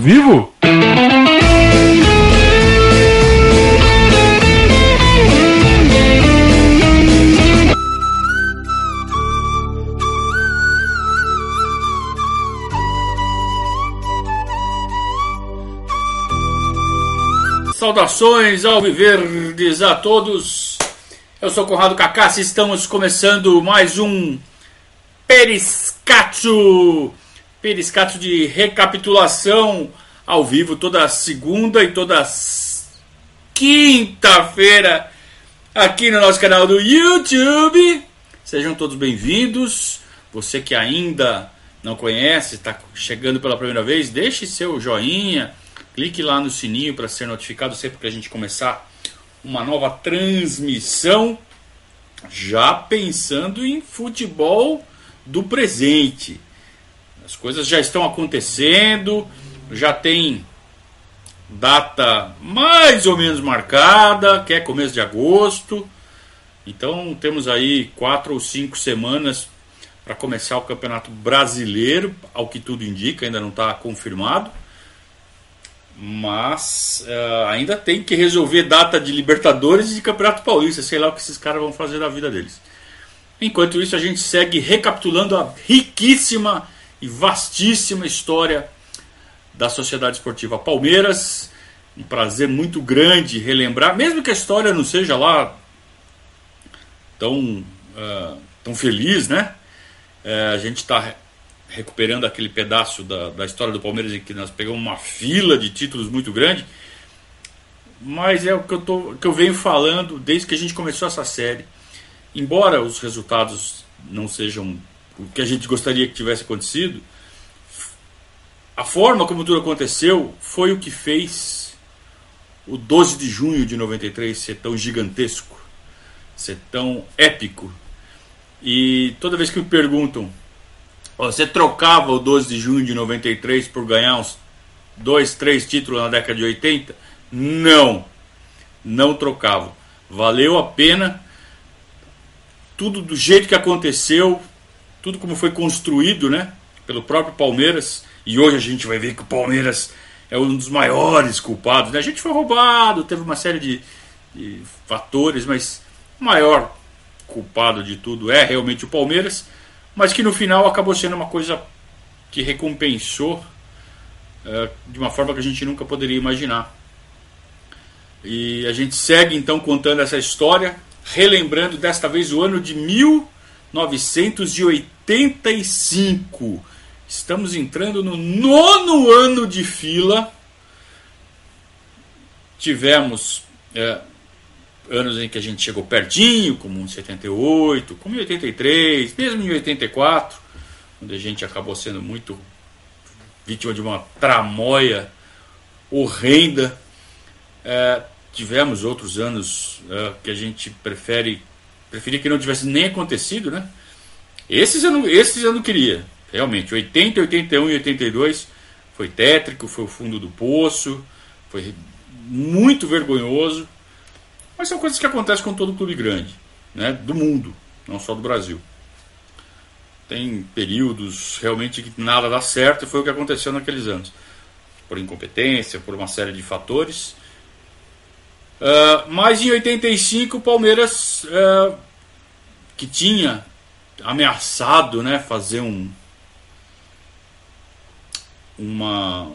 Vivo? Saudações ao Viverdes a todos. Eu sou Conrado Cacassi, estamos começando mais um Periscatio. Periscatio de recapitulação ao vivo toda segunda e toda quinta-feira aqui no nosso canal do YouTube. Sejam todos bem-vindos. Você que ainda não conhece, está chegando pela primeira vez, deixe seu joinha, clique lá no sininho para ser notificado sempre que a gente começar uma nova transmissão, já pensando em futebol do presente. As coisas já estão acontecendo, já tem data mais ou menos marcada, que é começo de agosto. Então temos aí quatro ou cinco semanas para começar o Campeonato Brasileiro, ao que tudo indica, ainda não está confirmado. Mas uh, ainda tem que resolver data de Libertadores e de Campeonato Paulista, sei lá o que esses caras vão fazer da vida deles. Enquanto isso, a gente segue recapitulando a riquíssima e vastíssima história da Sociedade Esportiva Palmeiras. Um prazer muito grande relembrar, mesmo que a história não seja lá tão, uh, tão feliz, né? É, a gente está recuperando aquele pedaço da, da história do Palmeiras em que nós pegamos uma fila de títulos muito grande. Mas é o que eu, tô, que eu venho falando desde que a gente começou essa série. Embora os resultados não sejam o que a gente gostaria que tivesse acontecido, a forma como tudo aconteceu foi o que fez o 12 de junho de 93 ser tão gigantesco, ser tão épico, e toda vez que me perguntam, você trocava o 12 de junho de 93 por ganhar uns dois, três títulos na década de 80? Não, não trocava. Valeu a pena. Tudo do jeito que aconteceu, tudo como foi construído, né? Pelo próprio Palmeiras. E hoje a gente vai ver que o Palmeiras é um dos maiores culpados. Né? A gente foi roubado, teve uma série de, de fatores, mas o maior culpado de tudo é realmente o Palmeiras, mas que no final acabou sendo uma coisa que recompensou é, de uma forma que a gente nunca poderia imaginar. E a gente segue então contando essa história, relembrando desta vez o ano de 1985. Estamos entrando no nono ano de fila. Tivemos é, anos em que a gente chegou pertinho, como em 78, como em 83, mesmo em 84, onde a gente acabou sendo muito vítima de uma tramóia horrenda. É, tivemos outros anos é, que a gente prefere preferia que não tivesse nem acontecido, né? Esses eu não, esses eu não queria, realmente. 80, 81 e 82 foi tétrico, foi o fundo do poço, foi muito vergonhoso. Mas são coisas que acontecem com todo clube grande, né? do mundo, não só do Brasil. Tem períodos realmente que nada dá certo e foi o que aconteceu naqueles anos. Por incompetência, por uma série de fatores. Uh, mas em 85 o Palmeiras, uh, que tinha ameaçado né, fazer um, uma,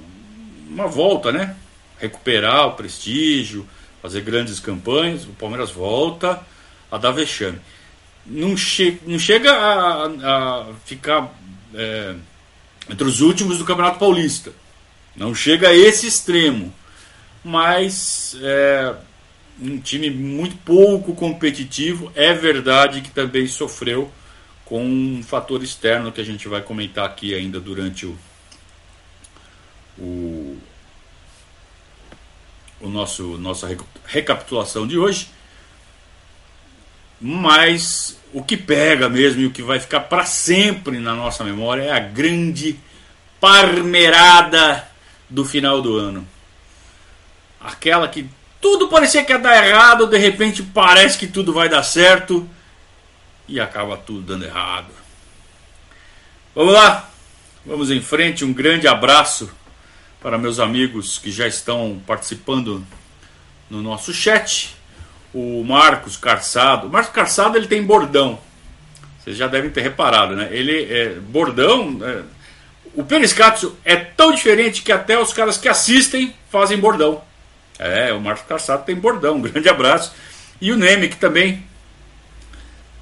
uma volta, né, recuperar o prestígio, fazer grandes campanhas, o Palmeiras volta a dar vexame. Não, che não chega a, a ficar é, entre os últimos do Campeonato Paulista. Não chega a esse extremo. Mas é um time muito pouco competitivo. É verdade que também sofreu com um fator externo que a gente vai comentar aqui ainda durante o, o o nosso nossa recapitulação de hoje. Mas o que pega mesmo e o que vai ficar para sempre na nossa memória é a grande parmerada do final do ano. Aquela que tudo parecia que ia dar errado, de repente parece que tudo vai dar certo e acaba tudo dando errado. Vamos lá, vamos em frente. Um grande abraço para meus amigos que já estão participando no nosso chat. O Marcos Carçado. O Marcos Carçado ele tem bordão. Vocês já devem ter reparado, né? Ele é bordão. É, o Periscatio é tão diferente que até os caras que assistem fazem bordão. É, o Marcos Carçado tem bordão. Um grande abraço. E o Neme, que também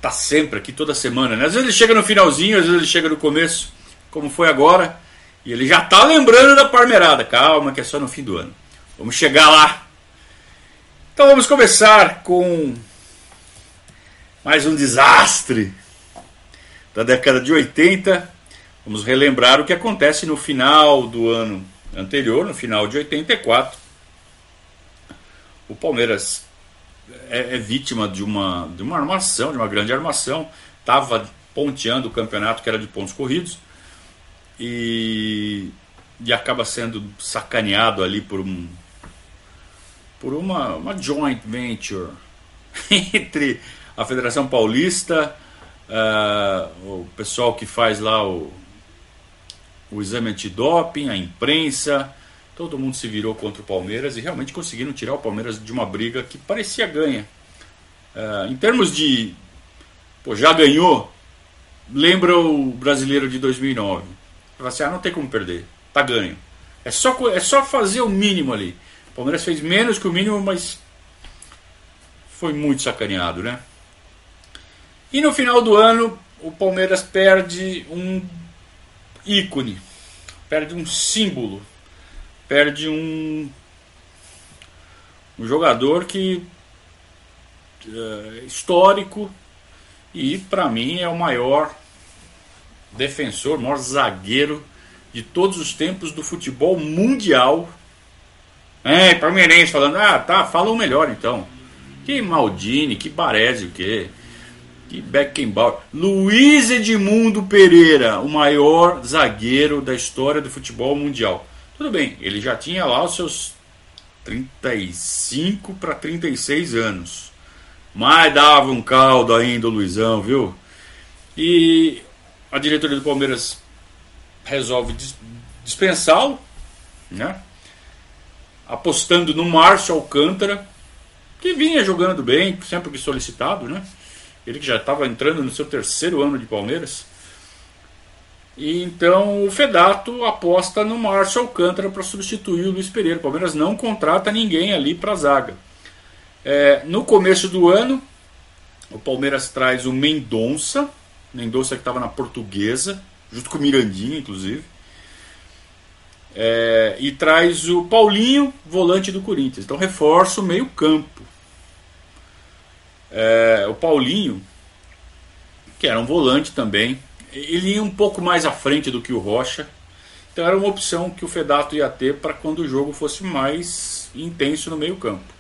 tá sempre aqui toda semana, né? Às vezes ele chega no finalzinho, às vezes ele chega no começo, como foi agora. E ele já tá lembrando da parmerada. Calma, que é só no fim do ano. Vamos chegar lá. Então vamos começar com mais um desastre da década de 80. Vamos relembrar o que acontece no final do ano anterior, no final de 84. O Palmeiras é, é vítima de uma, de uma armação, de uma grande armação. Estava ponteando o campeonato que era de pontos corridos e, e acaba sendo sacaneado ali por um por uma, uma joint venture entre a Federação Paulista, uh, o pessoal que faz lá o, o exame antidoping, a imprensa, todo mundo se virou contra o Palmeiras e realmente conseguiram tirar o Palmeiras de uma briga que parecia ganha. Uh, em termos de. Pô, já ganhou, lembra o brasileiro de 2009. Fala assim: ah, não tem como perder, tá ganho. É só, é só fazer o mínimo ali. O Palmeiras fez menos que o mínimo, mas foi muito sacaneado, né? E no final do ano, o Palmeiras perde um ícone, perde um símbolo, perde um, um jogador que é histórico e para mim é o maior defensor, maior zagueiro de todos os tempos do futebol mundial é, palmeirense falando, ah, tá, fala o melhor então. Que Maldini, que Baresi, o quê? Que Beckenbauer. Luiz Edmundo Pereira, o maior zagueiro da história do futebol mundial. Tudo bem, ele já tinha lá os seus 35 para 36 anos. Mas dava um caldo ainda o Luizão, viu? E a diretoria do Palmeiras resolve dispensá-lo, né? apostando no Márcio Alcântara, que vinha jogando bem, sempre que solicitado, né? Ele que já estava entrando no seu terceiro ano de Palmeiras. E então o Fedato aposta no Márcio Alcântara para substituir o Luiz Pereira. O Palmeiras não contrata ninguém ali para a zaga. É, no começo do ano, o Palmeiras traz o Mendonça, Mendonça que estava na Portuguesa, junto com o Mirandinha, inclusive. É, e traz o Paulinho, volante do Corinthians. Então reforça o meio-campo. É, o Paulinho, que era um volante também, ele ia um pouco mais à frente do que o Rocha. Então era uma opção que o Fedato ia ter para quando o jogo fosse mais intenso no meio-campo.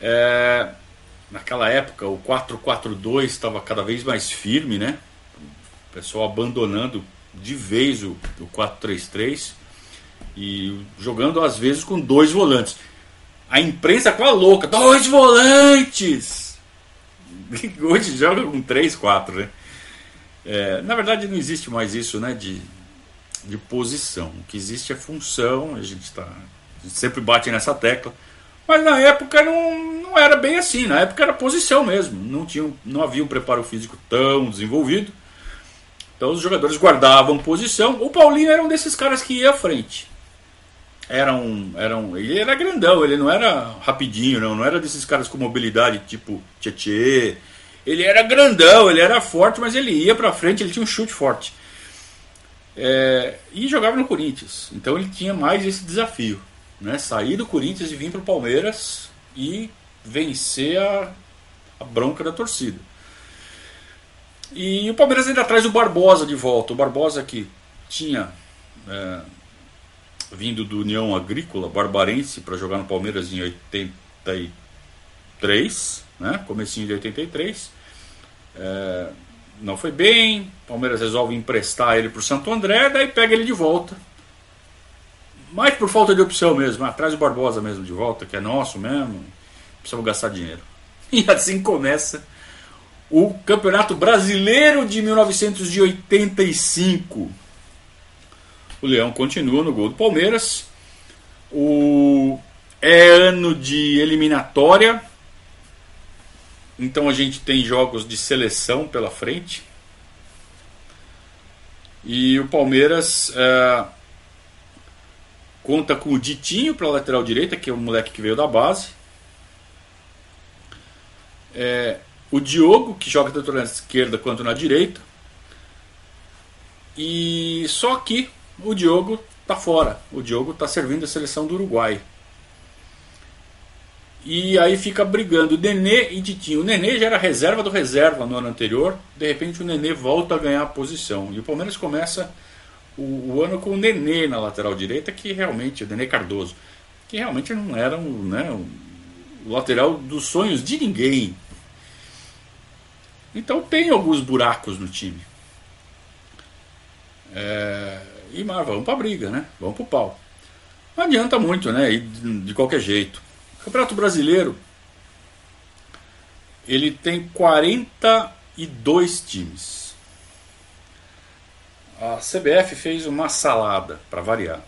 É, naquela época, o 4-4-2 estava cada vez mais firme, né? O pessoal abandonando de vez o, o 4-3-3 e jogando às vezes com dois volantes. A imprensa com a louca, dois volantes! Hoje joga com 3, 4, né? É, na verdade não existe mais isso né, de, de posição. O que existe é função, a gente, tá, a gente sempre bate nessa tecla. Mas na época não, não era bem assim, na época era posição mesmo. Não, tinha, não havia um preparo físico tão desenvolvido. Então os jogadores guardavam posição. O Paulinho era um desses caras que ia à frente. Era um, era um, ele era grandão, ele não era rapidinho, não, não era desses caras com mobilidade tipo Tietê. Ele era grandão, ele era forte, mas ele ia para frente, ele tinha um chute forte. É, e jogava no Corinthians. Então ele tinha mais esse desafio, né? Sair do Corinthians e vir para o Palmeiras e vencer a, a bronca da torcida. E o Palmeiras ainda traz o Barbosa de volta. O Barbosa que tinha é, vindo do União Agrícola Barbarense para jogar no Palmeiras em 83, né? comecinho de 83. É, não foi bem, Palmeiras resolve emprestar ele para o Santo André, daí pega ele de volta. Mais por falta de opção mesmo, ah, traz o Barbosa mesmo de volta, que é nosso mesmo, precisamos gastar dinheiro. E assim começa o Campeonato Brasileiro de 1985. O Leão continua no gol do Palmeiras. O... É ano de eliminatória. Então a gente tem jogos de seleção pela frente. E o Palmeiras é, conta com o Ditinho para lateral direita, que é o moleque que veio da base. É, o Diogo, que joga tanto na esquerda quanto na direita. E só que o Diogo tá fora. O Diogo tá servindo a seleção do Uruguai. E aí fica brigando Nenê e Titinho. O Nenê já era reserva do reserva no ano anterior. De repente o Nenê volta a ganhar a posição. E o Palmeiras começa o, o ano com o Nenê na lateral direita, que realmente, o Nenê Cardoso, que realmente não era um, né, um, o lateral dos sonhos de ninguém. Então tem alguns buracos no time. É, e mas vamos para a briga, né? Vamos para o pau. Não adianta muito, né? de, de qualquer jeito. O Campeonato Brasileiro ele tem 42 times. A CBF fez uma salada para variar.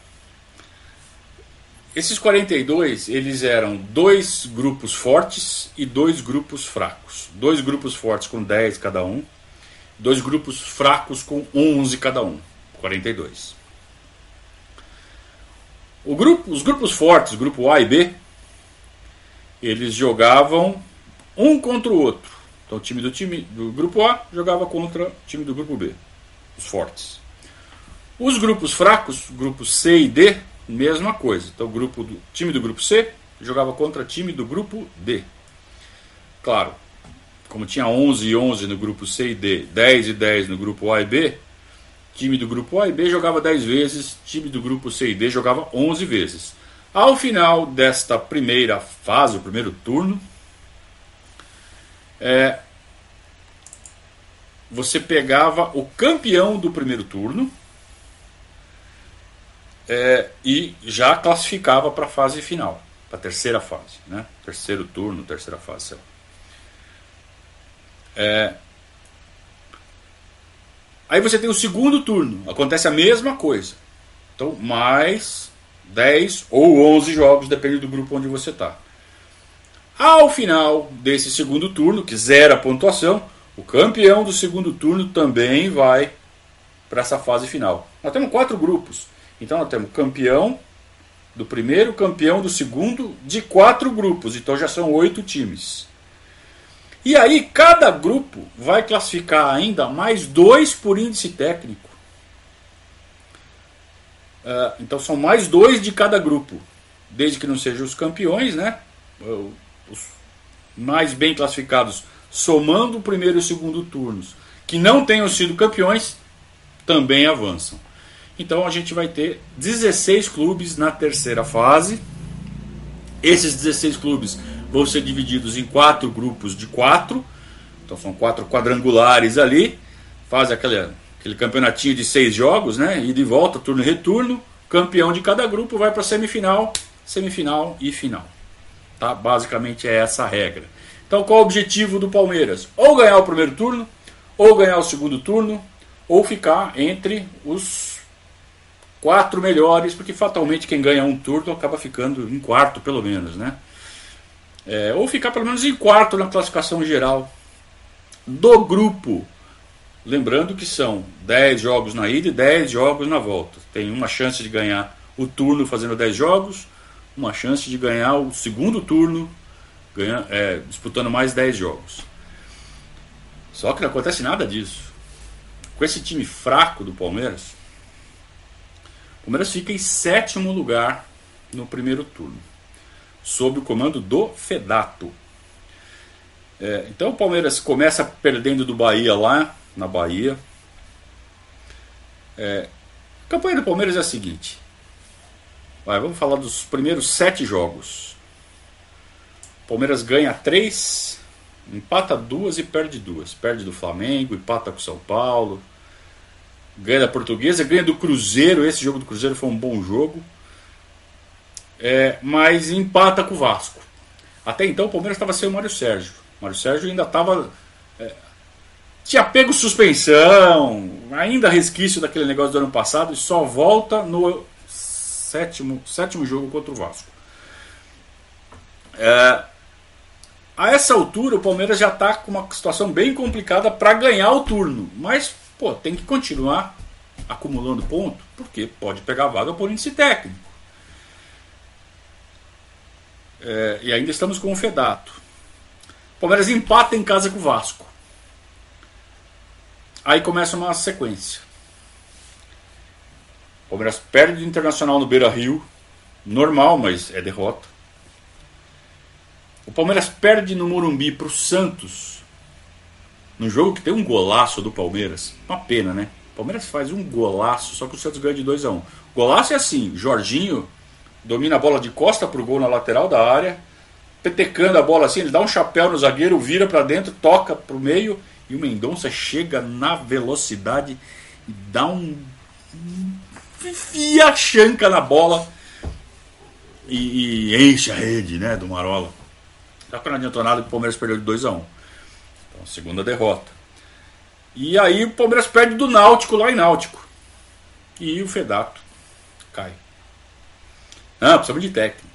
Esses 42, eles eram dois grupos fortes e dois grupos fracos. Dois grupos fortes com 10 cada um, dois grupos fracos com 11 cada um. 42. O grupo, os grupos fortes, grupo A e B, eles jogavam um contra o outro. Então o time do time do grupo A jogava contra o time do grupo B, os fortes. Os grupos fracos, grupos C e D, mesma coisa. Então o grupo do time do grupo C jogava contra time do grupo D. Claro, como tinha 11 e 11 no grupo C e D, 10 e 10 no grupo A e B, time do grupo A e B jogava 10 vezes, time do grupo C e D jogava 11 vezes. Ao final desta primeira fase, o primeiro turno, é, você pegava o campeão do primeiro turno é, e já classificava para a fase final, para a terceira fase, né? Terceiro turno, terceira fase. É, aí você tem o segundo turno, acontece a mesma coisa. Então, mais 10 ou 11 jogos, depende do grupo onde você está. Ao final desse segundo turno, que zera a pontuação, o campeão do segundo turno também vai para essa fase final. Nós temos quatro grupos. Então nós temos campeão do primeiro, campeão do segundo, de quatro grupos. Então já são oito times. E aí cada grupo vai classificar ainda mais dois por índice técnico. Uh, então são mais dois de cada grupo, desde que não sejam os campeões, né? Os mais bem classificados, somando o primeiro e o segundo turnos, que não tenham sido campeões, também avançam. Então a gente vai ter 16 clubes na terceira fase. Esses 16 clubes vão ser divididos em quatro grupos de quatro. Então são quatro quadrangulares ali. Faz aquela aquele campeonatinho de seis jogos, né? E de volta, turno e retorno. Campeão de cada grupo vai para semifinal, semifinal e final. Tá? Basicamente é essa a regra. Então qual o objetivo do Palmeiras? Ou ganhar o primeiro turno, ou ganhar o segundo turno, ou ficar entre os quatro melhores, porque fatalmente quem ganha um turno acaba ficando em quarto, pelo menos, né? É, ou ficar pelo menos em quarto na classificação geral do grupo. Lembrando que são 10 jogos na ida e 10 jogos na volta. Tem uma chance de ganhar o turno fazendo 10 jogos, uma chance de ganhar o segundo turno ganha, é, disputando mais 10 jogos. Só que não acontece nada disso. Com esse time fraco do Palmeiras, o Palmeiras fica em sétimo lugar no primeiro turno, sob o comando do Fedato. É, então o Palmeiras começa perdendo do Bahia lá na Bahia. É, a campanha do Palmeiras é a seguinte. Vai, vamos falar dos primeiros sete jogos. O Palmeiras ganha três, empata duas e perde duas. Perde do Flamengo, empata com o São Paulo, ganha da Portuguesa, ganha do Cruzeiro. Esse jogo do Cruzeiro foi um bom jogo. É, mas empata com o Vasco. Até então o Palmeiras estava sem o Mário Sérgio. O Mário Sérgio ainda estava tinha pego suspensão, ainda resquício daquele negócio do ano passado, e só volta no sétimo, sétimo jogo contra o Vasco. É, a essa altura, o Palmeiras já está com uma situação bem complicada para ganhar o turno, mas pô, tem que continuar acumulando ponto, porque pode pegar vaga por índice técnico. É, e ainda estamos com o Fedato. O Palmeiras empata em casa com o Vasco. Aí começa uma sequência. O Palmeiras perde o Internacional no Beira Rio. Normal, mas é derrota. O Palmeiras perde no Morumbi para o Santos. Num jogo que tem um golaço do Palmeiras. Uma pena, né? O Palmeiras faz um golaço, só que o Santos ganha de 2 a 1 um. Golaço é assim: Jorginho domina a bola de costa pro gol na lateral da área, petecando a bola assim, ele dá um chapéu no zagueiro, vira para dentro, toca pro meio e o Mendonça chega na velocidade e dá um. enfia a chanca na bola e, e, enche a rede né, do Marola. Só que não adiantou nada que o Palmeiras perdeu de 2 a 1 um. Então, segunda derrota. E aí o Palmeiras perde do Náutico lá em Náutico. E o Fedato cai. Não, precisamos de técnico.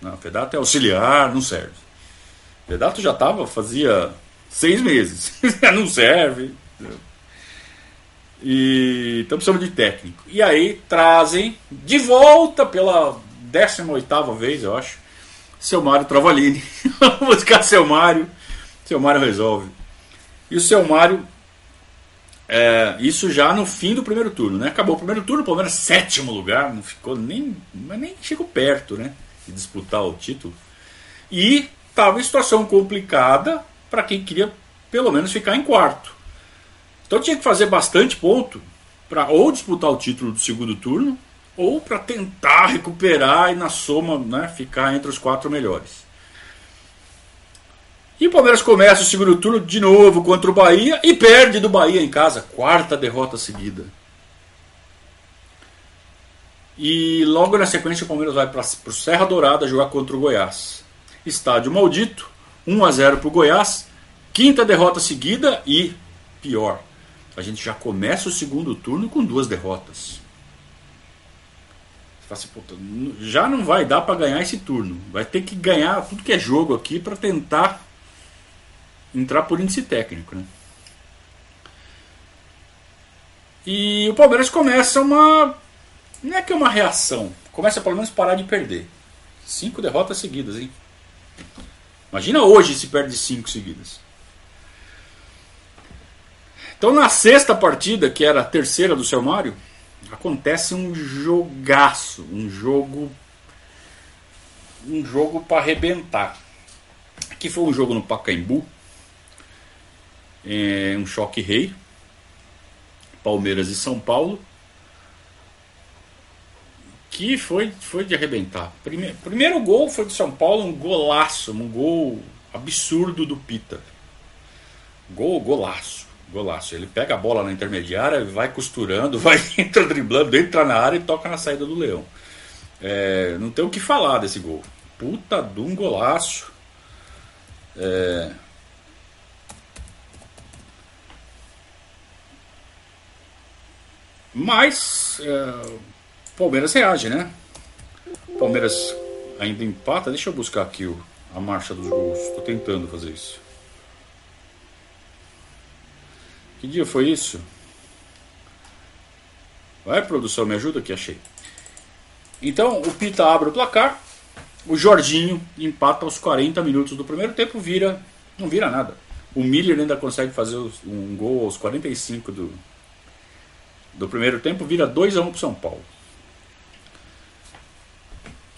Não, o Fedato é auxiliar, não serve. O Fedato já estava, fazia seis meses. não serve. E, então precisamos de técnico. E aí trazem de volta pela 18 vez, eu acho, seu Mário Travalini. Vamos buscar seu Mário. Seu Mário resolve. E o seu Mário, é, isso já no fim do primeiro turno, né? Acabou o primeiro turno, o Palmeiras sétimo lugar, não ficou nem, nem chegou perto, né? De disputar o título. E estava em situação complicada para quem queria pelo menos ficar em quarto. Então tinha que fazer bastante ponto para ou disputar o título do segundo turno ou para tentar recuperar e na soma né, ficar entre os quatro melhores. E o Palmeiras começa o segundo turno de novo contra o Bahia e perde do Bahia em casa, quarta derrota seguida. E logo na sequência o Palmeiras vai para o Serra Dourada jogar contra o Goiás. Estádio maldito, 1 a 0 para o Goiás, quinta derrota seguida e pior, a gente já começa o segundo turno com duas derrotas. Assim, já não vai dar para ganhar esse turno. Vai ter que ganhar tudo que é jogo aqui para tentar entrar por índice técnico. Né? E o Palmeiras começa uma. Não é que é uma reação. Começa pelo menos parar de perder. Cinco derrotas seguidas, hein? Imagina hoje se perde cinco seguidas. Então na sexta partida, que era a terceira do seu Mário, acontece um jogaço, um jogo um jogo para arrebentar. Aqui foi um jogo no Pacaembu, é, um choque rei, Palmeiras e São Paulo, que foi, foi de arrebentar. Primeiro, primeiro gol foi do São Paulo, um golaço, um gol absurdo do Pita. Gol, golaço, golaço. Ele pega a bola na intermediária, vai costurando, vai entra driblando, entra na área e toca na saída do Leão. É, não tem o que falar desse gol. Puta de um golaço. É, Mas é, Palmeiras reage, né? Palmeiras ainda empata. Deixa eu buscar aqui o, a marcha dos gols. Estou tentando fazer isso. Que dia foi isso? Vai, produção, me ajuda aqui, achei. Então, o Pita abre o placar. O Jorginho empata aos 40 minutos do primeiro tempo, vira. Não vira nada. O Miller ainda consegue fazer um gol aos 45 do, do primeiro tempo vira 2 a 1 um para São Paulo.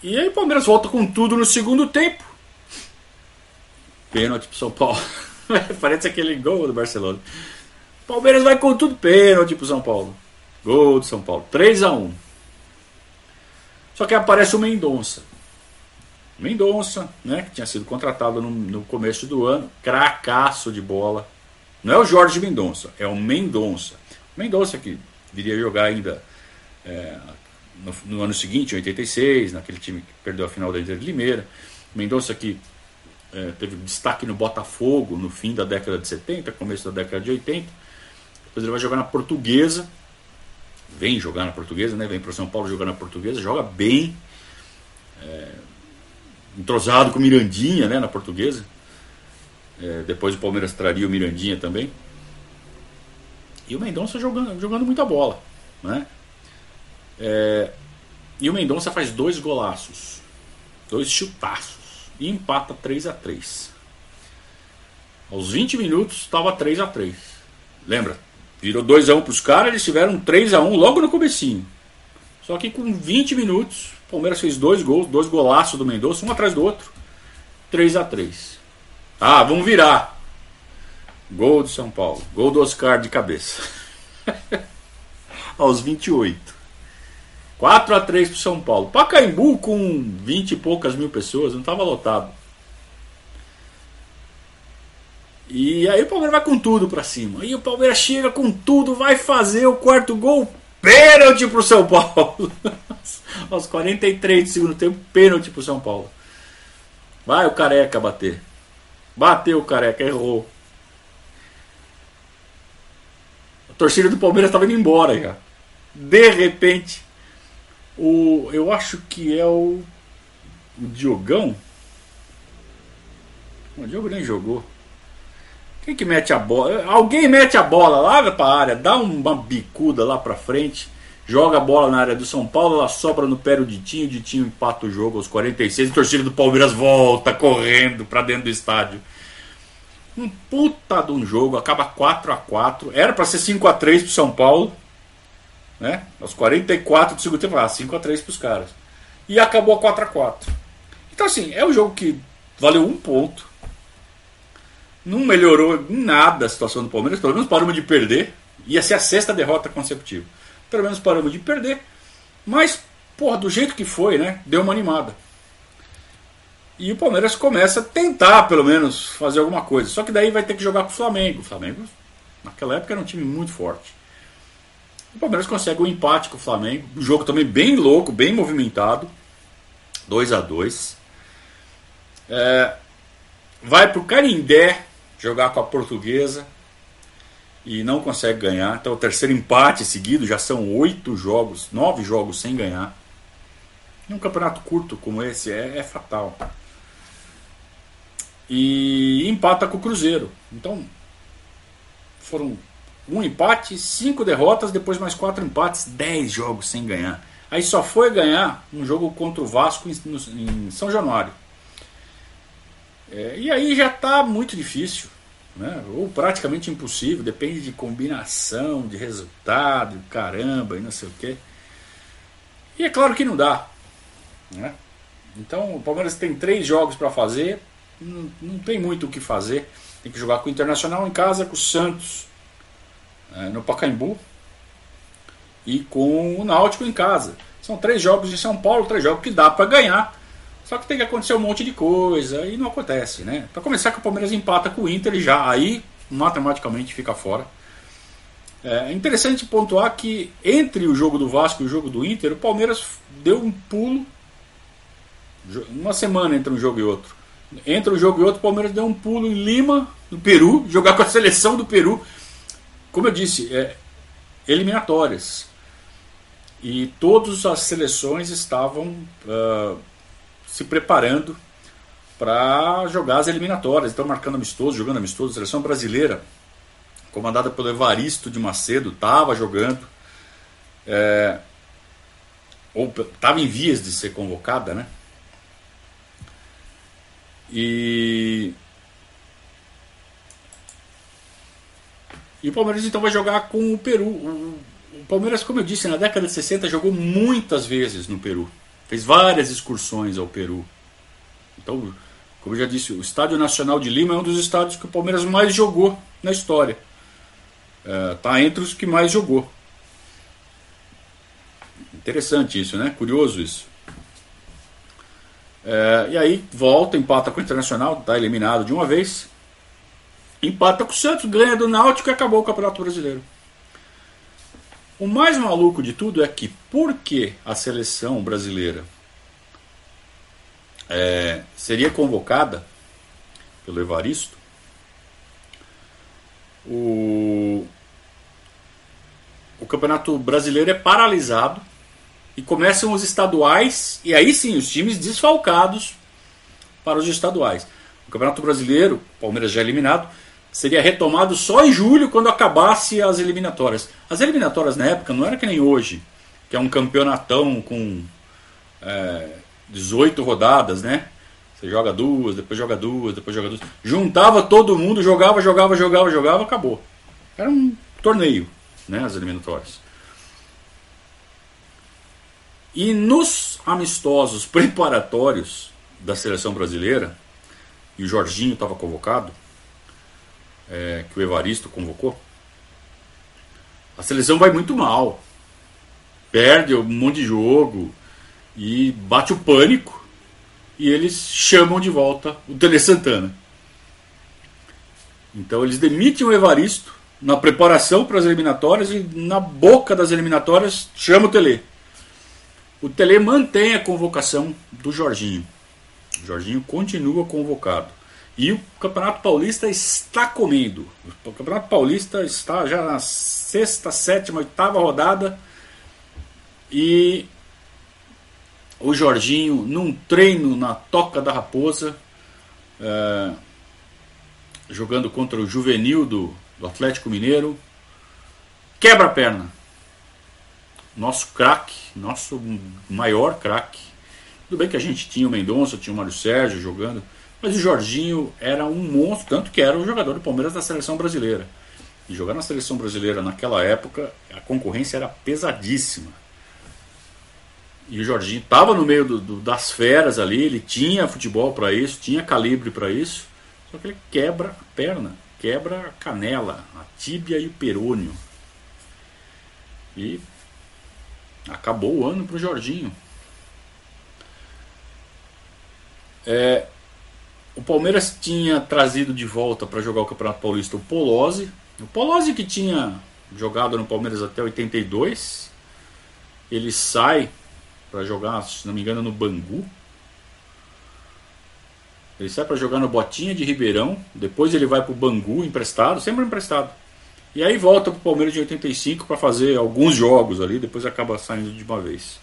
E aí o Palmeiras volta com tudo no segundo tempo. Pênalti para São Paulo. Parece aquele gol do Barcelona. Palmeiras vai com tudo, pênalti para São Paulo. Gol do São Paulo. 3 a 1 Só que aparece o Mendonça. Mendonça, né, que tinha sido contratado no, no começo do ano, cracaço de bola. Não é o Jorge Mendonça, é o Mendonça. Mendonça que viria jogar ainda é, no, no, ano seguinte, em 86, naquele time que perdeu a final da Inter de Limeira. Mendonça que é, teve destaque no Botafogo no fim da década de 70, começo da década de 80. Depois ele vai jogar na Portuguesa, vem jogar na Portuguesa, né? vem para São Paulo jogar na Portuguesa, joga bem, é, entrosado com o Mirandinha né? na Portuguesa. É, depois o Palmeiras traria o Mirandinha também. E o Mendonça jogando, jogando muita bola. Né? É, e o Mendonça faz dois golaços, dois chutaços e empata 3 a 3 Aos 20 minutos estava 3 a 3 Lembra? Virou 2 a 1 para os caras, eles tiveram 3 a 1 logo no comecinho. Só que com 20 minutos, o Palmeiras fez dois gols, dois golaços do Mendonça, um atrás do outro. 3 a 3 Ah, vamos virar. Gol do São Paulo. Gol do Oscar de cabeça. Aos 28. 4 a 3 para São Paulo. Pacaembu com 20 e poucas mil pessoas, não estava lotado. E aí o Palmeiras vai com tudo para cima. E o Palmeiras chega com tudo, vai fazer o quarto gol. Pênalti para o São Paulo. Aos 43 do segundo tempo, pênalti para o São Paulo. Vai o careca bater. Bateu o careca, errou. A torcida do Palmeiras estava indo embora já. De repente, o, eu acho que é o, o Diogão. O Diogo nem jogou. Quem que mete a bola? Alguém mete a bola lá para a área, dá uma bicuda lá para frente, joga a bola na área do São Paulo, ela sobra no pé do Ditinho, o Ditinho empata o jogo aos 46, a torcida do Palmeiras volta correndo para dentro do estádio. Um puta de um jogo, acaba 4 a 4 Era para ser 5 a 3 pro São Paulo. Né? Aos 44 do segundo tempo, ah, 5x3 para os caras. E acabou 4x4. Então, assim, é um jogo que valeu um ponto. Não melhorou em nada a situação do Palmeiras. Pelo menos paramos de perder. Ia ser a sexta derrota consecutiva. Pelo menos paramos de perder. Mas, porra, do jeito que foi, né? Deu uma animada. E o Palmeiras começa a tentar, pelo menos, fazer alguma coisa. Só que daí vai ter que jogar com o Flamengo. O Flamengo, naquela época, era um time muito forte. O Palmeiras consegue um empate com o Flamengo. Um jogo também bem louco, bem movimentado. 2 a 2 é, Vai para o Carindé jogar com a portuguesa e não consegue ganhar. Então, o terceiro empate seguido, já são oito jogos, nove jogos sem ganhar. Num campeonato curto como esse é, é fatal. E empata com o Cruzeiro. Então, foram um empate, cinco derrotas, depois mais quatro empates, dez jogos sem ganhar. Aí só foi ganhar um jogo contra o Vasco em, em São Januário. É, e aí já está muito difícil, né? ou praticamente impossível, depende de combinação, de resultado, caramba, e não sei o quê. E é claro que não dá. Né? Então o Palmeiras tem três jogos para fazer, não, não tem muito o que fazer. Tem que jogar com o Internacional em casa, com o Santos no Pacaembu e com o Náutico em casa. São três jogos de São Paulo, três jogos que dá para ganhar. Só que tem que acontecer um monte de coisa e não acontece, né? Para começar, que o Palmeiras empata com o Inter e já aí matematicamente fica fora. É interessante pontuar que entre o jogo do Vasco e o jogo do Inter, o Palmeiras deu um pulo. Uma semana entre um jogo e outro. Entre um jogo e outro, o Palmeiras deu um pulo em Lima, no Peru, jogar com a seleção do Peru como eu disse, é, eliminatórias. E todas as seleções estavam uh, se preparando para jogar as eliminatórias. Estão marcando amistoso, jogando amistoso. A seleção brasileira, comandada pelo Evaristo de Macedo, estava jogando. É, ou estava em vias de ser convocada, né? E E o Palmeiras então vai jogar com o Peru. O, Palmeiras, como eu disse, na década de 60 jogou muitas vezes no Peru. Fez várias excursões ao Peru. Então, como eu já disse, o Estádio Nacional de Lima é um dos estádios que o Palmeiras mais jogou na história. Está é, entre os que mais jogou. Interessante isso, né? Curioso isso. É, e aí volta, empata com o Internacional, está eliminado de uma vez. Empata com o Santos, ganha do Náutico e acabou o Campeonato Brasileiro. O mais maluco de tudo é que, por que a seleção brasileira é, seria convocada pelo Evaristo, o, o Campeonato Brasileiro é paralisado e começam os estaduais, e aí sim, os times desfalcados para os estaduais. O Campeonato Brasileiro, Palmeiras já eliminado, seria retomado só em julho, quando acabasse as eliminatórias. As eliminatórias na época não era que nem hoje, que é um campeonatão com é, 18 rodadas, né? Você joga duas, depois joga duas, depois joga duas. Juntava todo mundo, jogava, jogava, jogava, jogava, acabou. Era um torneio, né? As eliminatórias. E nos amistosos preparatórios da seleção brasileira, e o Jorginho estava convocado, é, que o Evaristo convocou, a seleção vai muito mal. Perde um monte de jogo e bate o pânico e eles chamam de volta o Tele Santana. Então eles demitem o Evaristo na preparação para as eliminatórias e na boca das eliminatórias chama o Tele. O Tele mantém a convocação do Jorginho. O Jorginho continua convocado. E o Campeonato Paulista está comendo. O Campeonato Paulista está já na sexta, sétima, oitava rodada. E o Jorginho, num treino na Toca da Raposa, é, jogando contra o juvenil do, do Atlético Mineiro, quebra a perna nosso craque, nosso maior craque. Tudo bem que a gente tinha o Mendonça, tinha o Mário Sérgio jogando, mas o Jorginho era um monstro, tanto que era o jogador do Palmeiras da seleção brasileira. E jogar na seleção brasileira naquela época, a concorrência era pesadíssima. E o Jorginho estava no meio do, do, das feras ali, ele tinha futebol para isso, tinha calibre para isso, só que ele quebra a perna, quebra a canela, a tíbia e o perônio. E Acabou o ano para o Jorginho. É, o Palmeiras tinha trazido de volta para jogar o Campeonato Paulista o Polozzi. O Polozzi que tinha jogado no Palmeiras até 82. Ele sai para jogar, se não me engano, no Bangu. Ele sai para jogar no Botinha de Ribeirão. Depois ele vai para o Bangu emprestado, sempre emprestado. E aí volta pro Palmeiras de 85 para fazer alguns jogos ali, depois acaba saindo de uma vez.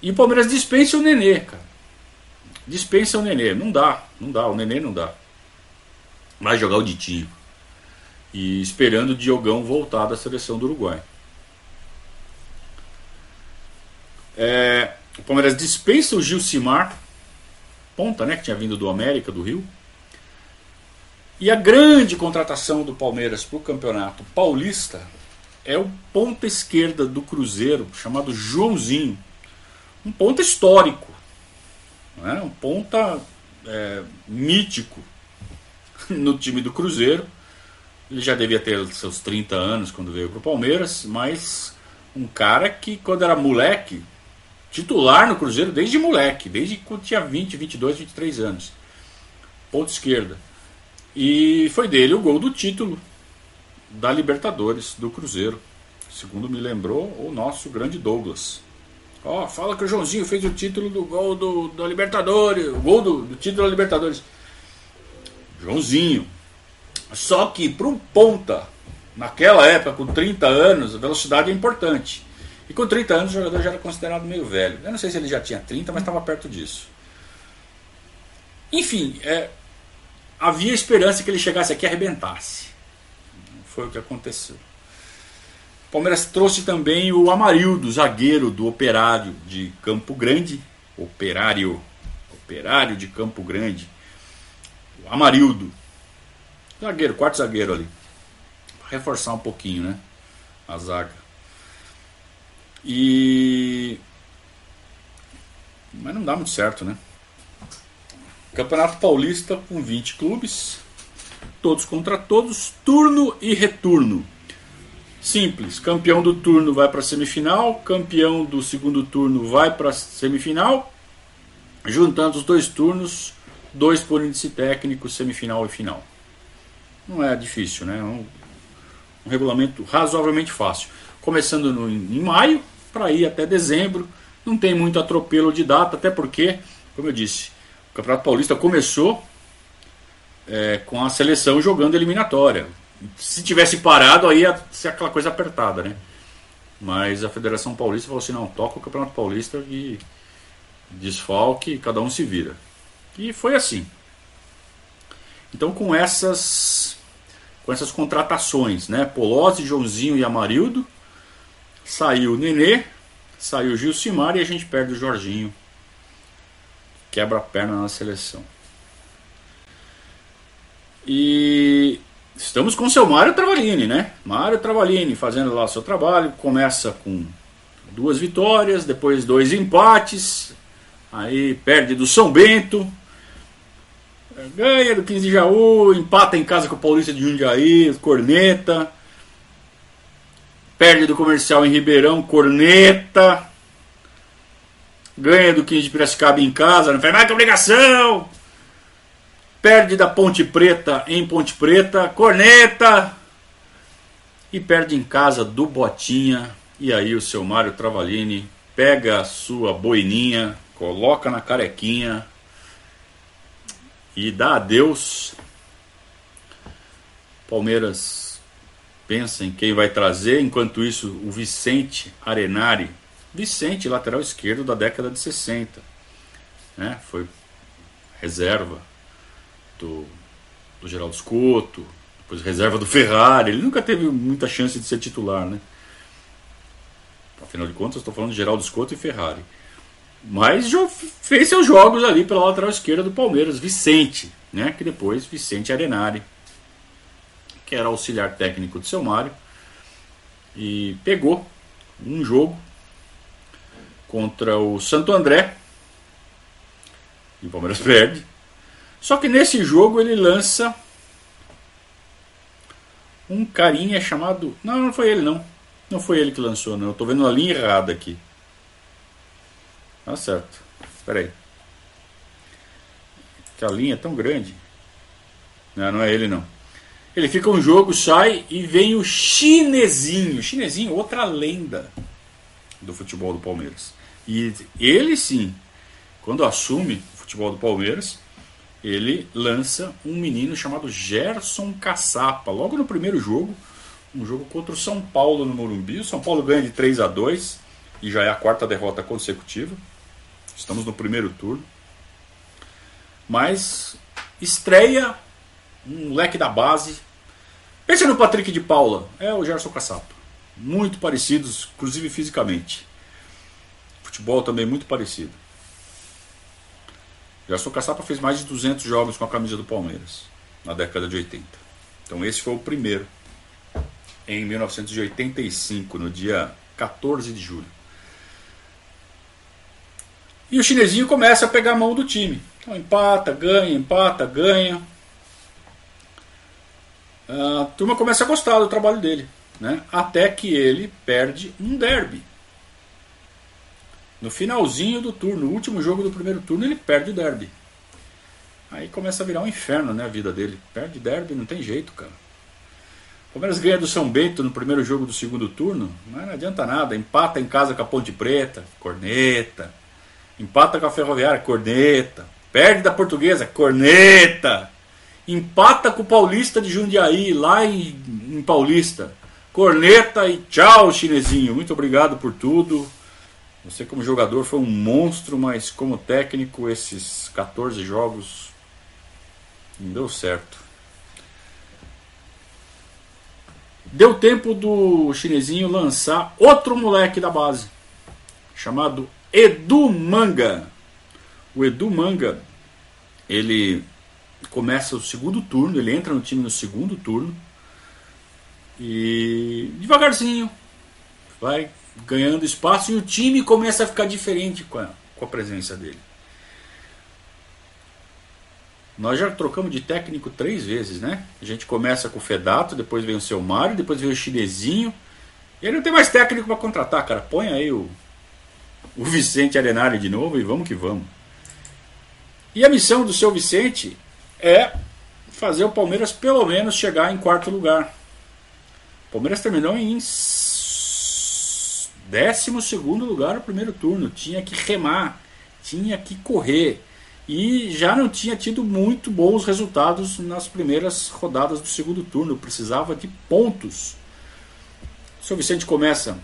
E o Palmeiras dispensa o Nenê, cara. Dispensa o Nenê. Não dá, não dá, o Nenê não dá. Vai jogar o Ditinho. E esperando o Diogão voltar da seleção do Uruguai. É, o Palmeiras dispensa o Gilcimar, ponta, né, que tinha vindo do América, do Rio. E a grande contratação do Palmeiras para o campeonato paulista é o ponta esquerda do Cruzeiro, chamado Joãozinho. Um ponta histórico, né? um ponta é, mítico no time do Cruzeiro. Ele já devia ter seus 30 anos quando veio para o Palmeiras, mas um cara que, quando era moleque, titular no Cruzeiro desde moleque, desde quando tinha 20, 22, 23 anos. Ponta esquerda. E foi dele o gol do título da Libertadores do Cruzeiro. Segundo me lembrou o nosso grande Douglas. Ó, oh, fala que o Joãozinho fez o título do gol do, da Libertadores, o gol do, do título da Libertadores. Joãozinho. Só que para um ponta, naquela época, com 30 anos, a velocidade é importante. E com 30 anos o jogador já era considerado meio velho. Eu não sei se ele já tinha 30, mas estava perto disso. Enfim, é, havia esperança que ele chegasse aqui e arrebentasse. Foi o que aconteceu. O Palmeiras trouxe também o Amarildo, zagueiro do Operário de Campo Grande. Operário. Operário de Campo Grande. O Amarildo. Zagueiro, quarto zagueiro ali. Pra reforçar um pouquinho, né? A zaga. E. Mas não dá muito certo, né? Campeonato Paulista com 20 clubes, todos contra todos, turno e retorno. Simples, campeão do turno vai para a semifinal, campeão do segundo turno vai para a semifinal, juntando os dois turnos, dois por índice técnico, semifinal e final. Não é difícil, né? É um, um regulamento razoavelmente fácil. Começando no, em maio, para ir até dezembro, não tem muito atropelo de data, até porque, como eu disse, Campeonato Paulista começou é, com a seleção jogando eliminatória. Se tivesse parado, aí ia ser aquela coisa apertada, né? Mas a Federação Paulista falou assim: não, toca o Campeonato Paulista e desfalque, cada um se vira. E foi assim. Então, com essas com essas contratações, né? Polozzi, Joãozinho e Amarildo, saiu o Nenê, saiu o Gilcimar e a gente perde o Jorginho. Quebra a perna na seleção. E estamos com o seu Mário Travalini, né? Mário Travalini fazendo lá o seu trabalho. Começa com duas vitórias, depois dois empates, aí perde do São Bento, ganha do 15 de Jaú, empata em casa com o Paulista de Jundiaí, corneta, perde do Comercial em Ribeirão, corneta, ganha do 15 de Piracicaba em casa, não faz mais que obrigação, perde da Ponte Preta em Ponte Preta, corneta, e perde em casa do Botinha, e aí o seu Mário Travalini pega a sua boininha, coloca na carequinha e dá adeus. Palmeiras pensa em quem vai trazer, enquanto isso o Vicente Arenari, Vicente, lateral esquerdo da década de 60, né? foi reserva do, do Geraldo Scotto, depois reserva do Ferrari, ele nunca teve muita chance de ser titular, né? Afinal de contas, estou falando de Geraldo Scotto e Ferrari. Mas fez seus jogos ali pela lateral esquerda do Palmeiras, Vicente, né? Que depois Vicente Arenari, que era auxiliar técnico do seu Mário, e pegou um jogo contra o Santo André. E o Palmeiras perde. Só que nesse jogo ele lança um carinha chamado. Não, não foi ele não. Não foi ele que lançou, não. Eu tô vendo a linha errada aqui. Tá certo. Espera aí. Que a linha é tão grande. Não, não é ele não. Ele fica um jogo, sai e vem o chinesinho. Chinesinho, outra lenda do futebol do Palmeiras. E ele sim, quando assume o futebol do Palmeiras, ele lança um menino chamado Gerson Caçapa. Logo no primeiro jogo, um jogo contra o São Paulo no Morumbi. O São Paulo ganha de 3 a 2 e já é a quarta derrota consecutiva. Estamos no primeiro turno. Mas estreia um leque da base. Pense no Patrick de Paula, é o Gerson Caçapa. Muito parecidos, inclusive fisicamente. Futebol também muito parecido. Gerson Caçapa fez mais de 200 jogos com a camisa do Palmeiras na década de 80. Então esse foi o primeiro em 1985, no dia 14 de julho. E o chinesinho começa a pegar a mão do time. Então empata, ganha, empata, ganha. A turma começa a gostar do trabalho dele. Né? Até que ele perde um derby. No finalzinho do turno, no último jogo do primeiro turno, ele perde o derby. Aí começa a virar um inferno né, a vida dele. Perde derby, não tem jeito, cara. O Palmeiras ganha do São Bento no primeiro jogo do segundo turno, mas não adianta nada. Empata em casa com a Ponte Preta, corneta. Empata com a Ferroviária, corneta. Perde da Portuguesa, corneta. Empata com o Paulista de Jundiaí, lá em, em Paulista. Corneta e tchau, chinesinho. Muito obrigado por tudo. Você, como jogador, foi um monstro, mas como técnico, esses 14 jogos não deu certo. Deu tempo do chinesinho lançar outro moleque da base, chamado Edu Manga. O Edu Manga, ele começa o segundo turno, ele entra no time no segundo turno e devagarzinho vai ganhando espaço e o time começa a ficar diferente com a, com a presença dele. Nós já trocamos de técnico três vezes, né? A gente começa com o Fedato, depois vem o seu Mário, depois vem o Chinesinho. E ele não tem mais técnico para contratar, cara. Põe aí o o Vicente Arenari de novo e vamos que vamos. E a missão do seu Vicente é fazer o Palmeiras pelo menos chegar em quarto lugar. O Palmeiras terminou em 12 lugar no primeiro turno. Tinha que remar, tinha que correr. e já não tinha tido muito bons resultados nas primeiras rodadas do segundo turno, precisava de pontos. O São Vicente começa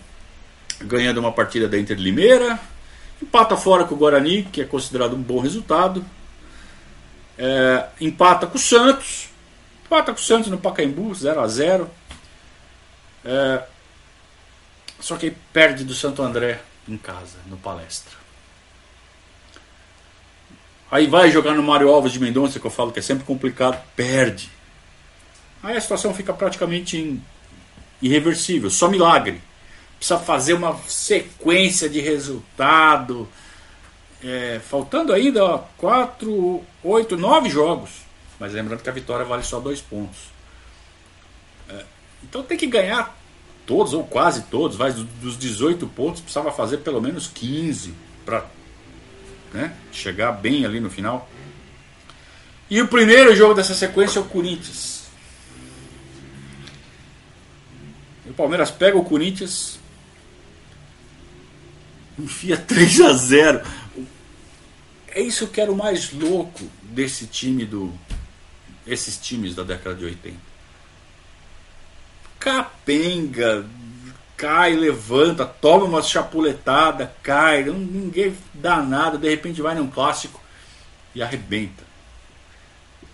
ganhando uma partida da Inter Limeira, empata fora com o Guarani, que é considerado um bom resultado, é, empata com o Santos, empata com o Santos no Pacaembu, 0 a 0 é, só que perde do Santo André em casa, no palestra. Aí vai jogar no Mário Alves de Mendonça, que eu falo que é sempre complicado, perde. Aí a situação fica praticamente irreversível, só milagre. Precisa fazer uma sequência de resultado. É, faltando ainda 4, 8, 9 jogos. Mas lembrando que a vitória vale só dois pontos. É, então tem que ganhar todos, ou quase todos. Vai, dos 18 pontos, precisava fazer pelo menos 15 para né, chegar bem ali no final. E o primeiro jogo dessa sequência é o Corinthians. O Palmeiras pega o Corinthians, enfia 3 a 0. É isso que era o mais louco desse time do esses times da década de 80. Capenga, cai, levanta, toma uma chapuletada, cai, ninguém dá nada, de repente vai num clássico e arrebenta.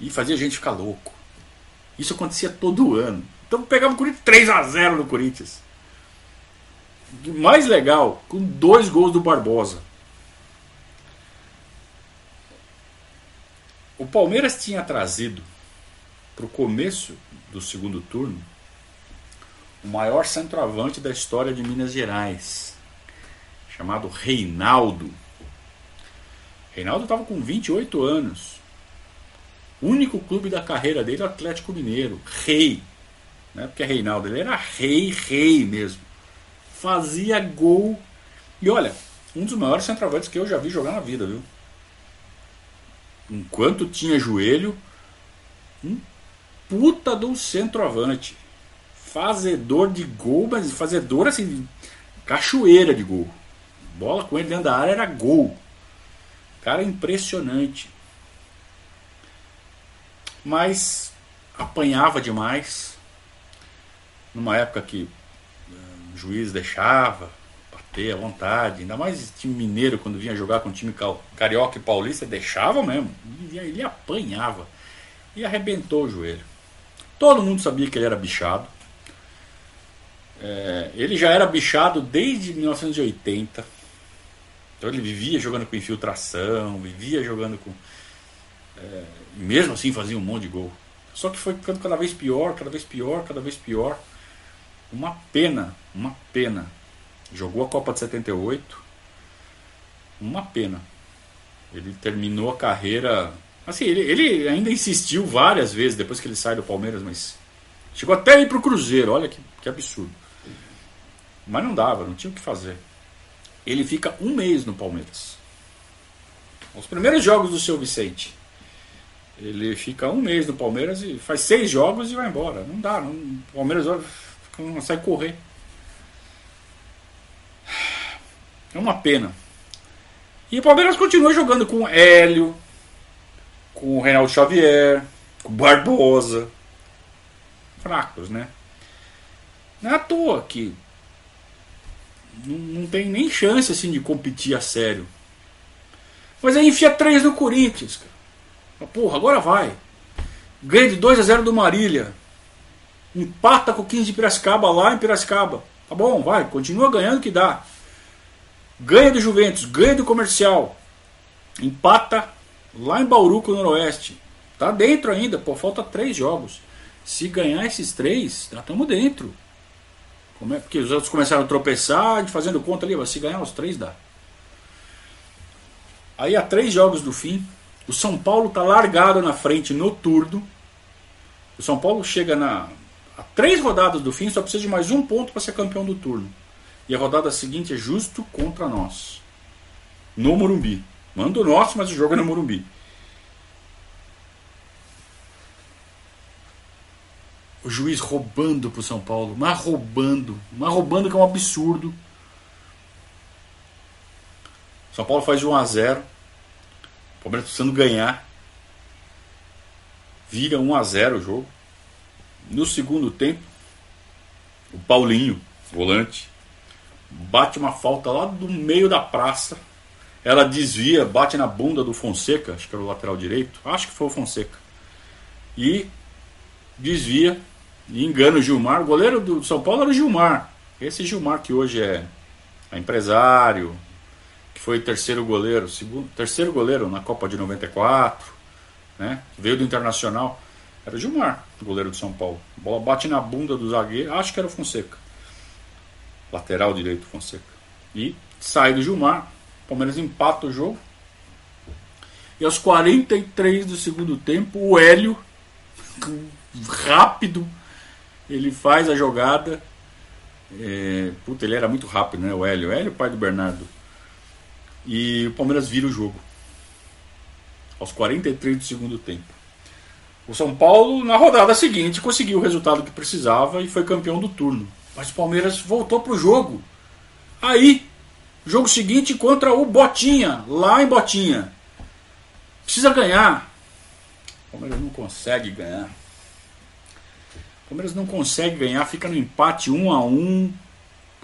E fazia a gente ficar louco. Isso acontecia todo ano. Então pegava o Corinthians 3 a 0 no Corinthians. Mais legal, com dois gols do Barbosa. O Palmeiras tinha trazido para o começo do segundo turno o maior centroavante da história de Minas Gerais, chamado Reinaldo. Reinaldo estava com 28 anos. Único clube da carreira dele é Atlético Mineiro, rei. Não é porque Reinaldo, ele era rei, rei mesmo. Fazia gol. E olha, um dos maiores centroavantes que eu já vi jogar na vida, viu? Enquanto tinha joelho, um puta um centroavante fazedor de gol, mas fazedor assim, cachoeira de gol. Bola com ele dentro da área era gol. Cara impressionante. Mas apanhava demais. Numa época que uh, o juiz deixava bater à vontade. Ainda mais time mineiro, quando vinha jogar com time carioca e paulista, deixava mesmo. Ele apanhava. E arrebentou o joelho. Todo mundo sabia que ele era bichado. É, ele já era bichado desde 1980. Então ele vivia jogando com infiltração, vivia jogando com. É, mesmo assim fazia um monte de gol. Só que foi ficando cada vez pior, cada vez pior, cada vez pior. Uma pena, uma pena. Jogou a Copa de 78. Uma pena. Ele terminou a carreira. Assim, ele, ele ainda insistiu várias vezes depois que ele sai do Palmeiras, mas chegou até a ir pro Cruzeiro. Olha que, que absurdo. Mas não dava, não tinha o que fazer. Ele fica um mês no Palmeiras. Os primeiros jogos do seu Vicente. Ele fica um mês no Palmeiras e faz seis jogos e vai embora. Não dá, não, o Palmeiras não consegue correr. É uma pena. E o Palmeiras continua jogando com Hélio, com o Reinaldo Xavier, com Barbosa. Fracos, né? Não é à toa que não, não tem nem chance assim de competir a sério. Mas aí enfia três no Corinthians. Cara. Porra, agora vai. Ganha de 2 a 0 do Marília. Empata com o 15 de Piracicaba lá em Piracicaba. Tá bom, vai, continua ganhando que dá. Ganha do Juventus, ganha do Comercial. Empata lá em Bauru com o Noroeste. Tá dentro ainda, pô, falta três jogos. Se ganhar esses três, já estamos dentro. É? Porque os outros começaram a tropeçar, fazendo conta ali, se ganhar os três dá. Aí há três jogos do fim, o São Paulo está largado na frente no turno. O São Paulo chega na a três rodadas do fim, só precisa de mais um ponto para ser campeão do turno. E a rodada seguinte é justo contra nós. No Morumbi. Manda o nosso, mas o jogo é no Morumbi. O juiz roubando pro São Paulo, mas roubando, mas roubando que é um absurdo. São Paulo faz de 1 a 0. O Palmeiras precisando ganhar. Vira 1 a 0 o jogo. No segundo tempo, o Paulinho, volante, bate uma falta lá do meio da praça. Ela desvia, bate na bunda do Fonseca, acho que era o lateral direito, acho que foi o Fonseca. E desvia e engana o Gilmar. O goleiro do São Paulo era o Gilmar. Esse Gilmar que hoje é, é empresário, que foi terceiro goleiro, segundo, terceiro goleiro na Copa de 94, né? Veio do Internacional. Era o Gilmar, goleiro do São Paulo. A bola bate na bunda do zagueiro, acho que era o Fonseca. Lateral direito Fonseca. E sai do Gilmar. Palmeiras empata o jogo. E aos 43 do segundo tempo, o Hélio, rápido, ele faz a jogada. É, puta, ele era muito rápido, né? O Hélio. O Hélio, pai do Bernardo. E o Palmeiras vira o jogo. Aos 43 do segundo tempo. O São Paulo, na rodada seguinte, conseguiu o resultado que precisava e foi campeão do turno. Mas o Palmeiras voltou pro jogo. Aí, jogo seguinte contra o Botinha, lá em Botinha. Precisa ganhar. O Palmeiras não consegue ganhar. Palmeiras não consegue ganhar, fica no empate 1 a 1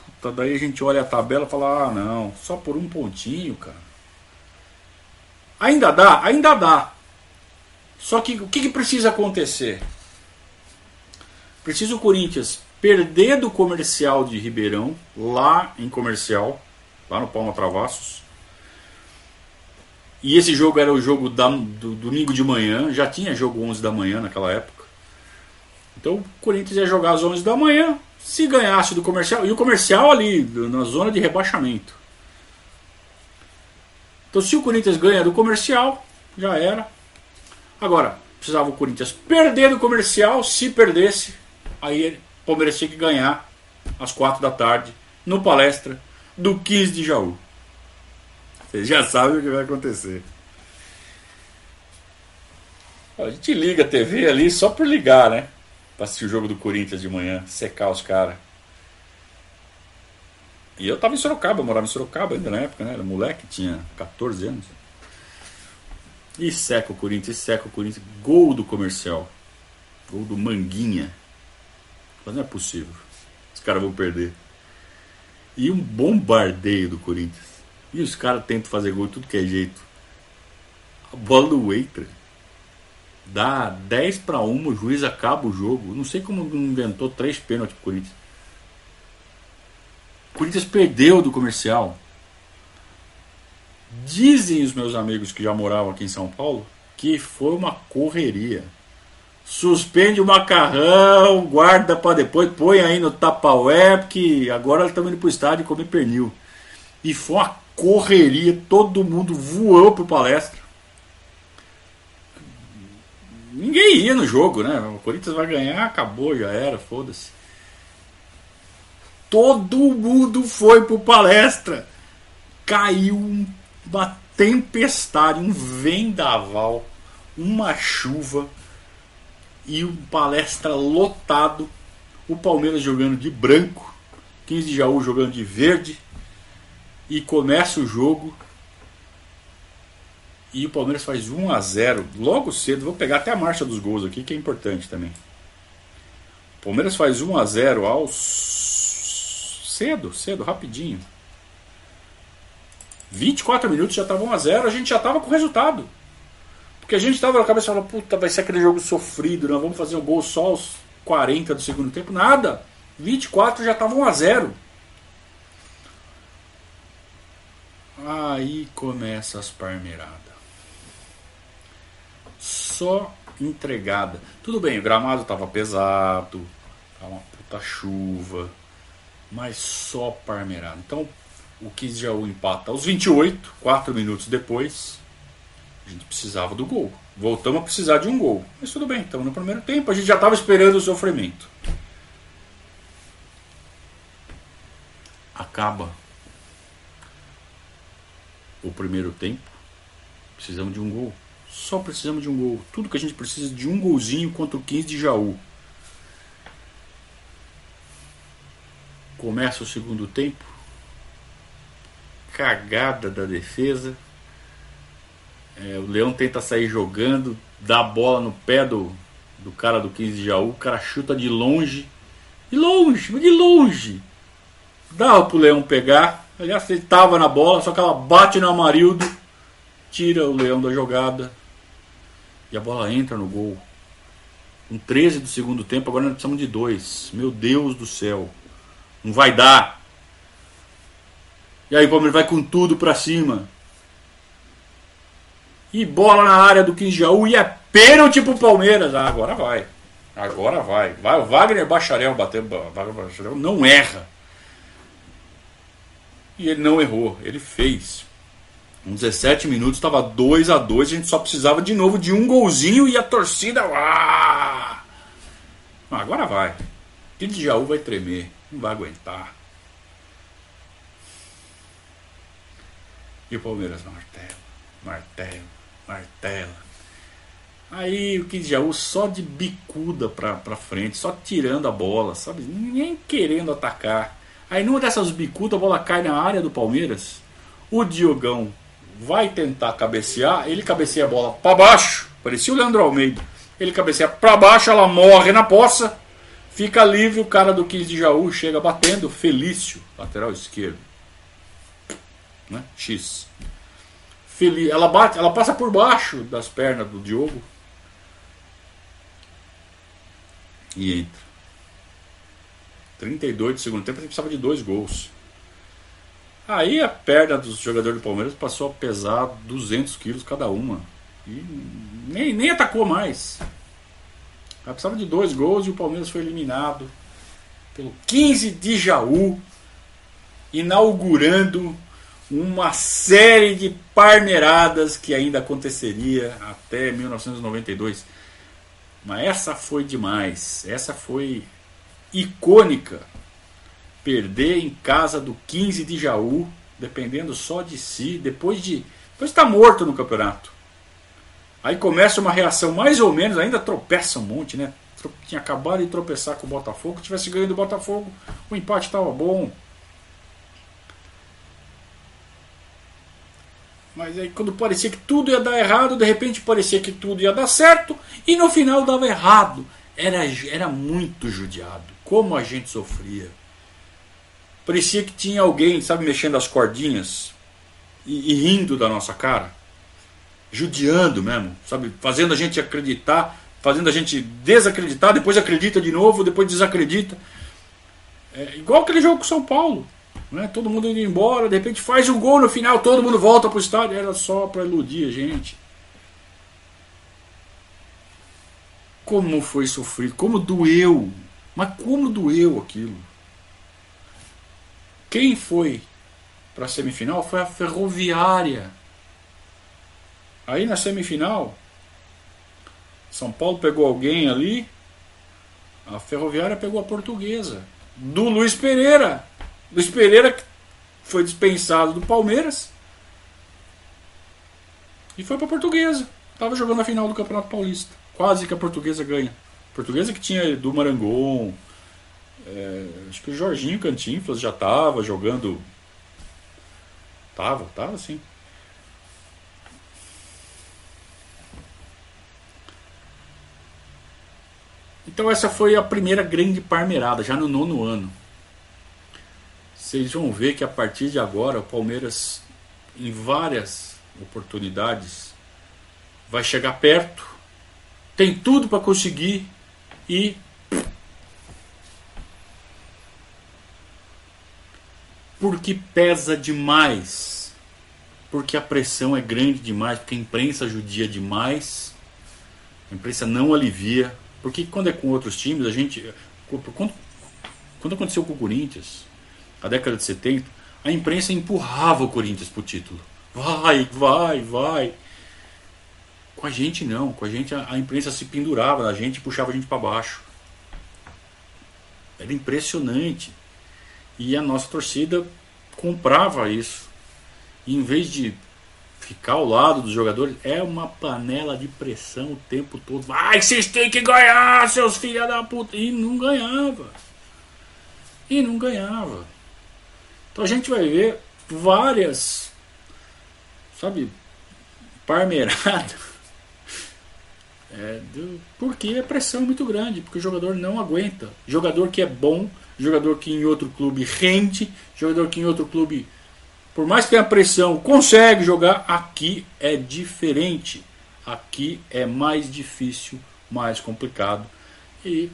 Puta, daí a gente olha a tabela e fala: ah, não, só por um pontinho, cara. Ainda dá, ainda dá. Só que o que, que precisa acontecer? Precisa o Corinthians perder do comercial de Ribeirão, lá em comercial, lá no Palma Travassos. E esse jogo era o jogo da, do domingo de manhã, já tinha jogo 11 da manhã naquela época. Então o Corinthians ia jogar às 11 da manhã, se ganhasse do comercial, e o comercial ali, na zona de rebaixamento. Então se o Corinthians ganha do comercial, já era. Agora, precisava o Corinthians perder do comercial, se perdesse, aí o Palmeiras tinha que ganhar às quatro da tarde no palestra do 15 de Jaú. Vocês já sabem o que vai acontecer. A gente liga a TV ali só por ligar, né? Pra assistir o jogo do Corinthians de manhã, secar os caras. E eu tava em Sorocaba, eu morava em Sorocaba ainda na época, né? Era moleque, tinha 14 anos. E seca o Corinthians, seca o Corinthians. Gol do comercial. Gol do Manguinha. Mas não é possível. Os caras vão perder. E um bombardeio do Corinthians. E os caras tentam fazer gol de tudo que é jeito. A bola do Waiter. Dá 10 para 1, o juiz acaba o jogo. Não sei como inventou três pênaltis pro Corinthians. O Corinthians perdeu do comercial. Dizem os meus amigos que já moravam aqui em São Paulo que foi uma correria suspende o macarrão, guarda para depois, põe aí no tapaué, porque agora estamos indo pro estádio comer pernil. E foi uma correria, todo mundo voou pro palestra. Ia no jogo, né? O Corinthians vai ganhar, acabou, já era, foda-se. Todo mundo foi pro palestra. Caiu uma tempestade, um vendaval, uma chuva e o palestra lotado. O Palmeiras jogando de branco, 15 de Jaú jogando de verde. E começa o jogo. E o Palmeiras faz 1 a 0 logo cedo. Vou pegar até a marcha dos gols aqui, que é importante também. O Palmeiras faz 1 a 0 aos cedo, cedo, rapidinho. 24 minutos já estava 1 a 0, a gente já estava com o resultado. Porque a gente estava na cabeça falando, puta, vai ser aquele jogo sofrido, nós vamos fazer o um gol só aos 40 do segundo tempo. Nada. 24 já estava 1 a 0. Aí começa as parmeiradas. Só entregada. Tudo bem, o gramado estava pesado, tava uma puta chuva, mas só parmeirada. Então, o 15 Jaú empata aos 28, 4 minutos depois. A gente precisava do gol. Voltamos a precisar de um gol. Mas tudo bem, estamos no primeiro tempo. A gente já estava esperando o sofrimento. Acaba o primeiro tempo. Precisamos de um gol. Só precisamos de um gol. Tudo que a gente precisa de um golzinho contra o 15 de Jaú. Começa o segundo tempo. Cagada da defesa É, o Leão tenta sair jogando, dá a bola no pé do, do cara do 15 de Jaú, o cara chuta de longe. De longe, de longe. Dá pro Leão pegar. Aliás, ele tava na bola, só que ela bate no Amarildo, tira o Leão da jogada. E a bola entra no gol. Com 13 do segundo tempo, agora nós precisamos de dois. Meu Deus do céu. Não vai dar. E aí o Palmeiras vai com tudo pra cima. E bola na área do 15 Jaú e é pênalti pro Palmeiras. Ah, agora vai. Agora vai. Vai o Wagner Bacharel bater. Wagner Bacharel não erra. E ele não errou, ele fez. Com 17 minutos estava 2 a 2 a gente só precisava de novo de um golzinho e a torcida. Ah! Agora vai. O Jaú vai tremer, não vai aguentar. E o Palmeiras martelo, martelo, martela. Aí o de Jaú só de bicuda pra, pra frente, só tirando a bola, sabe? Nem querendo atacar. Aí numa dessas bicudas a bola cai na área do Palmeiras. O Diogão vai tentar cabecear, ele cabeceia a bola para baixo, parecia o Leandro Almeida. Ele cabeceia para baixo, ela morre na poça, fica livre, o cara do 15 de Jaú chega batendo, Felício, lateral esquerdo. Né? X. Ela bate, ela passa por baixo das pernas do Diogo. E entra. 32 de segundo tempo, gente precisava de dois gols. Aí a perna dos jogadores do Palmeiras passou a pesar 200 quilos cada uma. E nem, nem atacou mais. Ela precisava de dois gols e o Palmeiras foi eliminado pelo 15 de Jaú, inaugurando uma série de parmeiradas que ainda aconteceria até 1992. Mas essa foi demais. Essa foi icônica perder em casa do 15 de Jaú, dependendo só de si, depois de depois está morto no campeonato. Aí começa uma reação mais ou menos, ainda tropeça um monte, né? Tinha acabado de tropeçar com o Botafogo, tivesse ganho do Botafogo, o empate estava bom. Mas aí quando parecia que tudo ia dar errado, de repente parecia que tudo ia dar certo e no final dava errado. Era, era muito judiado como a gente sofria. Parecia que tinha alguém, sabe, mexendo as cordinhas e, e rindo da nossa cara, judiando mesmo, sabe, fazendo a gente acreditar, fazendo a gente desacreditar, depois acredita de novo, depois desacredita. É igual aquele jogo com São Paulo. Né? Todo mundo indo embora, de repente faz um gol no final, todo mundo volta para o estádio. Era só para iludir a gente. Como foi sofrido, como doeu mas como doeu aquilo? Quem foi para a semifinal foi a Ferroviária. Aí na semifinal, São Paulo pegou alguém ali, a Ferroviária pegou a Portuguesa, do Luiz Pereira. Luiz Pereira que foi dispensado do Palmeiras e foi para a Portuguesa. Estava jogando a final do Campeonato Paulista. Quase que a Portuguesa ganha. Portuguesa que tinha do Marangon. É, acho que o Jorginho Cantinflas já estava jogando. Tava, tava sim. Então essa foi a primeira grande parmeirada, já no nono ano. Vocês vão ver que a partir de agora o Palmeiras, em várias oportunidades, vai chegar perto, tem tudo para conseguir e porque pesa demais, porque a pressão é grande demais, porque a imprensa judia demais, a imprensa não alivia, porque quando é com outros times, a gente. Quando, quando aconteceu com o Corinthians, na década de 70, a imprensa empurrava o Corinthians para o título. Vai, vai, vai. Com a gente não, com a gente a, a imprensa se pendurava na gente e puxava a gente para baixo. Era impressionante. E a nossa torcida comprava isso. E em vez de ficar ao lado dos jogadores, é uma panela de pressão o tempo todo. Vai, vocês têm que ganhar, seus filhos da puta. E não ganhava. E não ganhava. Então a gente vai ver várias, sabe, Parmeirada. É porque a pressão é muito grande, porque o jogador não aguenta. Jogador que é bom, jogador que em outro clube rende, jogador que em outro clube, por mais que tenha pressão, consegue jogar. Aqui é diferente. Aqui é mais difícil, mais complicado. E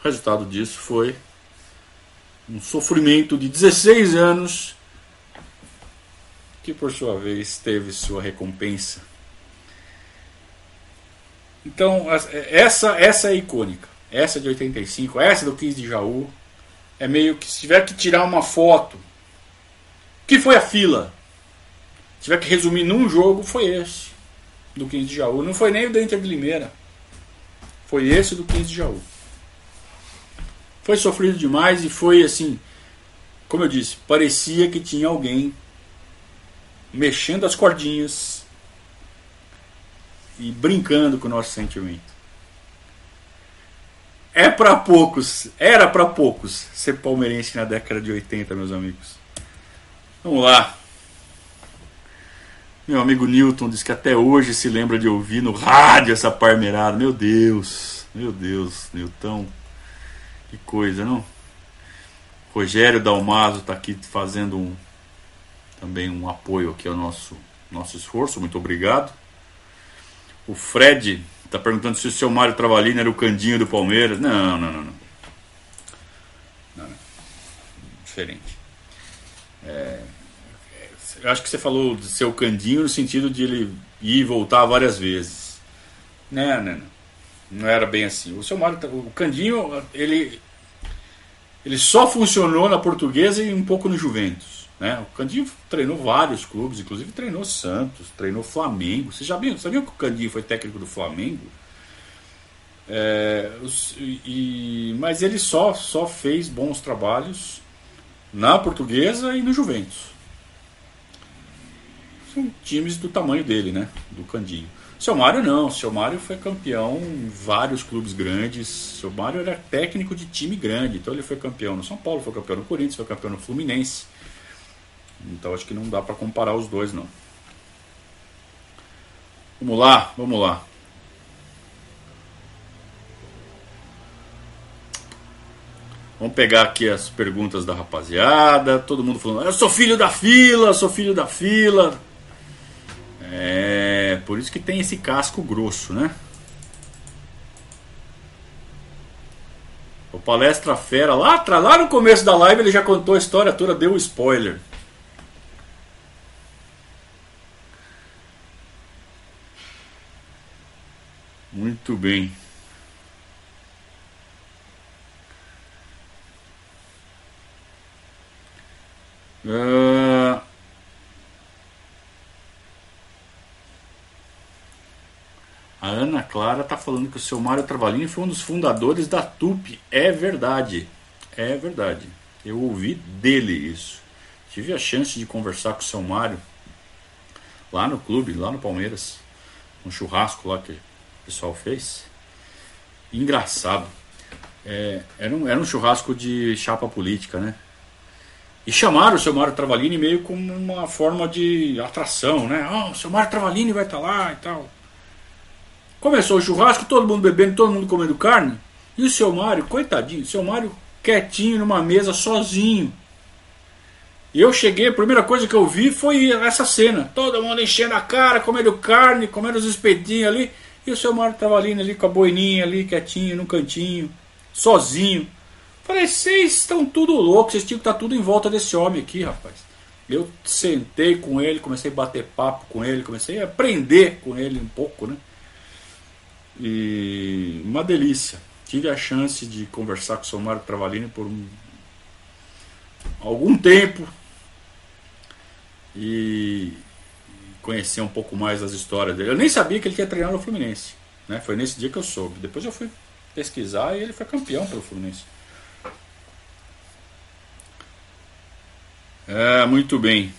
o resultado disso foi um sofrimento de 16 anos que por sua vez teve sua recompensa. Então, essa essa é icônica. Essa de 85, essa do 15 de Jaú, é meio que se tiver que tirar uma foto, que foi a fila? Se tiver que resumir num jogo, foi esse do 15 de Jaú. Não foi nem o da Inter de Limeira. Foi esse do 15 de Jaú. Foi sofrido demais e foi assim, como eu disse, parecia que tinha alguém mexendo as cordinhas e brincando com o nosso sentimento. É para poucos, era para poucos ser palmeirense na década de 80, meus amigos. Vamos lá. Meu amigo Newton diz que até hoje se lembra de ouvir no rádio essa parmeirada. Meu Deus, meu Deus, Newton. Que coisa, não? Rogério Dalmaso está aqui fazendo um, também um apoio aqui ao nosso, nosso esforço. Muito obrigado. O Fred está perguntando se o seu Mário Travalini era o candinho do Palmeiras. Não, não, não. não. não, não. Diferente. É, eu acho que você falou de ser o candinho no sentido de ele ir e voltar várias vezes. Não, não, não. Não era bem assim. O seu Mário, o Candinho, ele, ele só funcionou na portuguesa e um pouco no Juventus. Né? O Candinho treinou vários clubes, inclusive treinou Santos, treinou Flamengo. Você já sabia que o Candinho foi técnico do Flamengo? É, os, e, mas ele só, só fez bons trabalhos na portuguesa e no Juventus. São times do tamanho dele, né? Do Candinho. Seu Mário não, seu Mário foi campeão em vários clubes grandes. Seu Mário era técnico de time grande, então ele foi campeão no São Paulo, foi campeão no Corinthians, foi campeão no Fluminense. Então acho que não dá para comparar os dois não. Vamos lá, vamos lá. Vamos pegar aqui as perguntas da rapaziada. Todo mundo falando, eu sou filho da fila, sou filho da fila. É, por isso que tem esse casco grosso, né? O Palestra Fera, lá, lá no começo da live, ele já contou a história toda, deu um spoiler. Muito bem. Uh, A Ana Clara está falando que o seu Mário Travalini foi um dos fundadores da TUP. É verdade. É verdade. Eu ouvi dele isso. Tive a chance de conversar com o seu Mário lá no clube, lá no Palmeiras. Um churrasco lá que o pessoal fez. Engraçado. É, era, um, era um churrasco de chapa política, né? E chamaram o seu Mário Travalini meio como uma forma de atração, né? Ah, oh, o seu Mário Travalini vai estar tá lá e tal. Começou o churrasco, todo mundo bebendo, todo mundo comendo carne. E o seu Mário, coitadinho, o seu Mário quietinho numa mesa, sozinho. E eu cheguei, a primeira coisa que eu vi foi essa cena. Todo mundo enchendo a cara, comendo carne, comendo os espetinhos ali. E o seu Mário estava ali, ali com a boininha ali, quietinho, no cantinho, sozinho. Falei, vocês estão tudo loucos, vocês tinham que estar tudo em volta desse homem aqui, rapaz. Eu sentei com ele, comecei a bater papo com ele, comecei a aprender com ele um pouco, né? E uma delícia. Tive a chance de conversar com o Somário Travalini por um, algum tempo e conhecer um pouco mais das histórias dele. Eu nem sabia que ele tinha treinado no Fluminense. Né? Foi nesse dia que eu soube. Depois eu fui pesquisar e ele foi campeão pelo Fluminense. É, muito bem.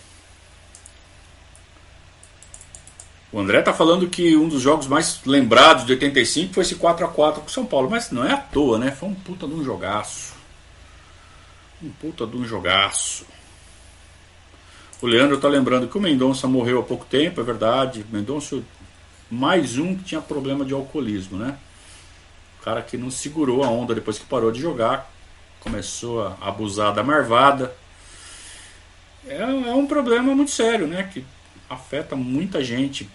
O André tá falando que um dos jogos mais lembrados de 85 foi esse 4 a 4 com o São Paulo, mas não é à toa, né? Foi um puta de um jogaço. Um puta de um jogaço. O Leandro está lembrando que o Mendonça morreu há pouco tempo, é verdade. Mendonça, mais um que tinha problema de alcoolismo, né? O cara que não segurou a onda depois que parou de jogar, começou a abusar da marvada. É, é um problema muito sério, né? Que afeta muita gente,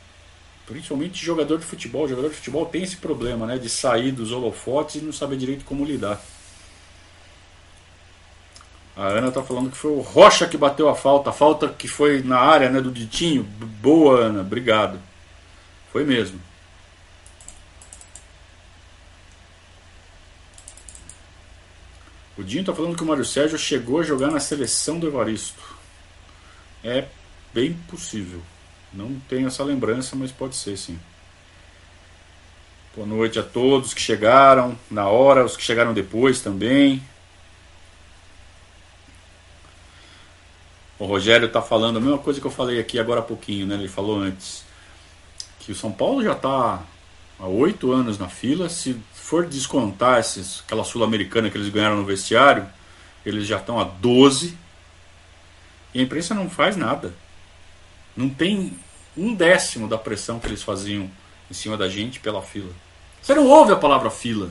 principalmente jogador de futebol. O jogador de futebol tem esse problema, né? De sair dos holofotes e não saber direito como lidar. A Ana tá falando que foi o Rocha que bateu a falta, a falta que foi na área né, do Ditinho. Boa, Ana, obrigado. Foi mesmo. O Dinho tá falando que o Mário Sérgio chegou a jogar na seleção do Evaristo. É bem possível. Não tenho essa lembrança, mas pode ser sim. Boa noite a todos que chegaram na hora, os que chegaram depois também. O Rogério está falando a mesma coisa que eu falei aqui agora há pouquinho, né? Ele falou antes que o São Paulo já está há oito anos na fila. Se for descontar esses, aquela sul-americana que eles ganharam no vestiário, eles já estão a 12. E a imprensa não faz nada. Não tem um décimo da pressão que eles faziam em cima da gente pela fila. Você não ouve a palavra fila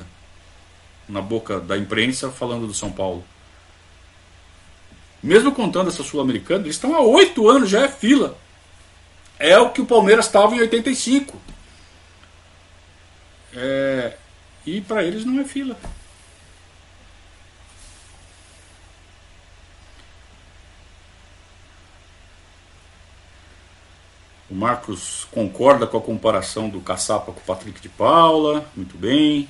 na boca da imprensa falando do São Paulo. Mesmo contando essa Sul-Americana, eles estão há oito anos, já é fila. É o que o Palmeiras estava em 85. É, e para eles não é fila. O Marcos concorda com a comparação do Caçapa com o Patrick de Paula, muito bem.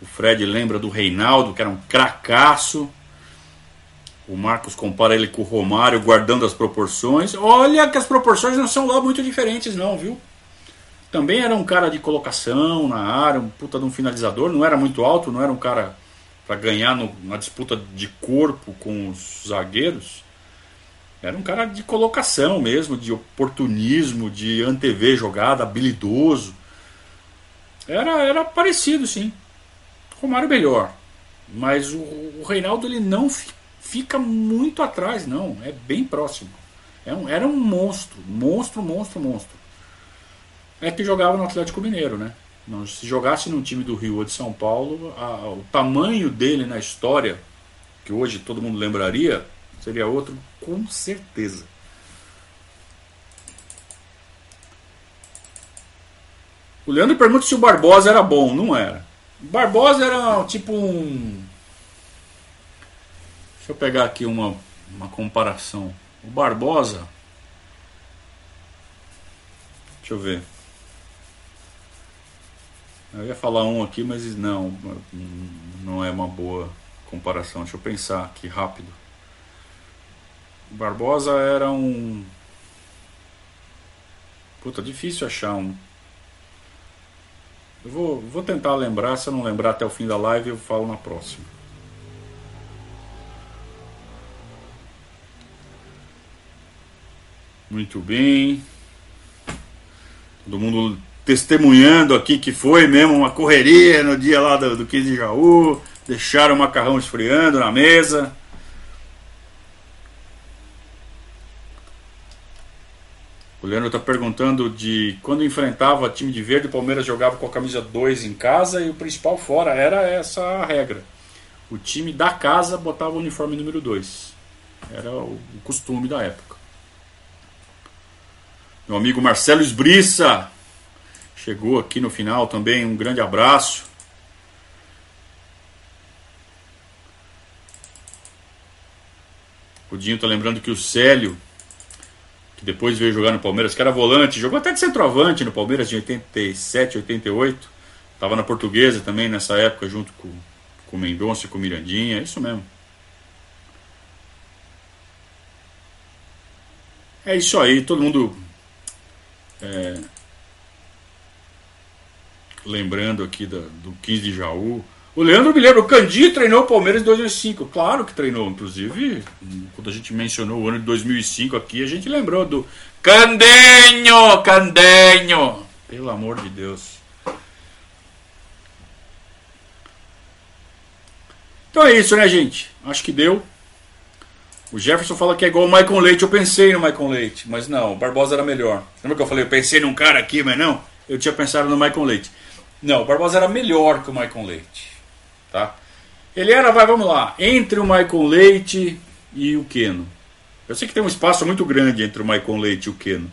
O Fred lembra do Reinaldo, que era um cracaço. O Marcos compara ele com o Romário, guardando as proporções. Olha que as proporções não são lá muito diferentes, não, viu? Também era um cara de colocação na área, um puta de um finalizador. Não era muito alto, não era um cara para ganhar no, na disputa de corpo com os zagueiros. Era um cara de colocação mesmo, de oportunismo, de antever jogada, habilidoso. Era, era parecido, sim. Romário melhor. Mas o, o Reinaldo ele não fica muito atrás, não. É bem próximo. É um, era um monstro, monstro, monstro, monstro. É que jogava no Atlético Mineiro, né? Se jogasse num time do Rio ou de São Paulo, a, o tamanho dele na história, que hoje todo mundo lembraria, seria outro com certeza. O Leandro pergunta se o Barbosa era bom. Não era. O Barbosa era tipo um Deixa eu pegar aqui uma, uma comparação. O Barbosa. Deixa eu ver. Eu ia falar um aqui, mas não, não é uma boa comparação. Deixa eu pensar aqui rápido. O Barbosa era um. Puta, difícil achar um. Eu vou, vou tentar lembrar, se eu não lembrar até o fim da live, eu falo na próxima. Muito bem. Todo mundo testemunhando aqui que foi mesmo uma correria no dia lá do, do 15 de Jaú. Deixaram o macarrão esfriando na mesa. O Leandro está perguntando de quando enfrentava time de verde, o Palmeiras jogava com a camisa 2 em casa e o principal fora. Era essa a regra. O time da casa botava o uniforme número 2. Era o costume da época. Meu amigo Marcelo Esbriça chegou aqui no final também. Um grande abraço. O Dinho tá lembrando que o Célio, que depois veio jogar no Palmeiras, que era volante, jogou até de centroavante no Palmeiras de 87, 88. Tava na Portuguesa também nessa época, junto com, com o Mendonça e com o Mirandinha. É isso mesmo. É isso aí, todo mundo é, lembrando aqui da, do 15 de Jaú. O Leandro me lembra, o Candi treinou o Palmeiras em 2005. Claro que treinou, inclusive, quando a gente mencionou o ano de 2005 aqui, a gente lembrou do Candenho, Candenho. Pelo amor de Deus. Então é isso, né, gente? Acho que deu. O Jefferson fala que é igual o Michael Leite. Eu pensei no Michael Leite, mas não, o Barbosa era melhor. Lembra que eu falei, eu pensei num cara aqui, mas não? Eu tinha pensado no Michael Leite. Não, o Barbosa era melhor que o Michael Leite. Tá? Ele era, vai, vamos lá, entre o Michael Leite e o Keno. Eu sei que tem um espaço muito grande entre o Michael Leite e o Keno.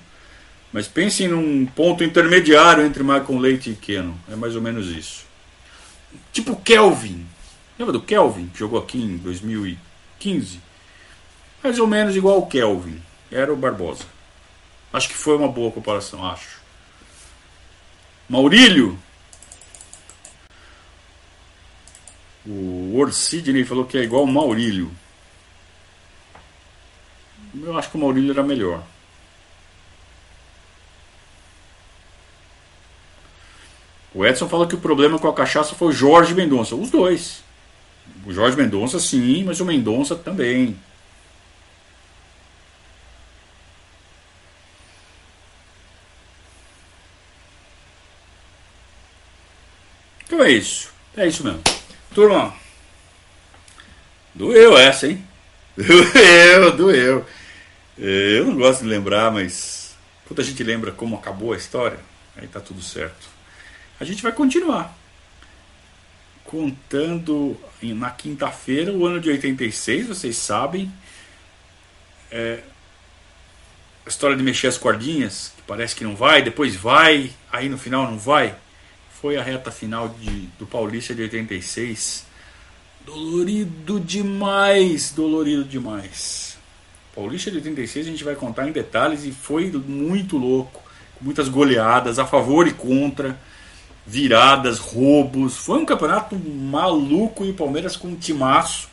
Mas pensem num ponto intermediário entre Michael Leite e Keno. É mais ou menos isso. Tipo Kelvin. Lembra do Kelvin, que jogou aqui em 2015? Mais ou menos igual o Kelvin. Era o Barbosa. Acho que foi uma boa comparação, acho. Maurílio. O Word Sidney falou que é igual o Maurílio. Eu acho que o Maurílio era melhor. O Edson fala que o problema com a cachaça foi o Jorge Mendonça. Os dois. O Jorge Mendonça sim, mas o Mendonça também. É isso. É isso mesmo. Turma, doeu essa, hein? Doeu, doeu. Eu não gosto de lembrar, mas quando a gente lembra como acabou a história, aí tá tudo certo. A gente vai continuar contando na quinta-feira o ano de 86, vocês sabem. É, a história de mexer as cordinhas, que parece que não vai, depois vai, aí no final não vai. Foi a reta final de, do Paulista de 86. Dolorido demais, dolorido demais. Paulista de 86 a gente vai contar em detalhes e foi muito louco. Muitas goleadas a favor e contra, viradas, roubos. Foi um campeonato maluco e o Palmeiras com um timaço,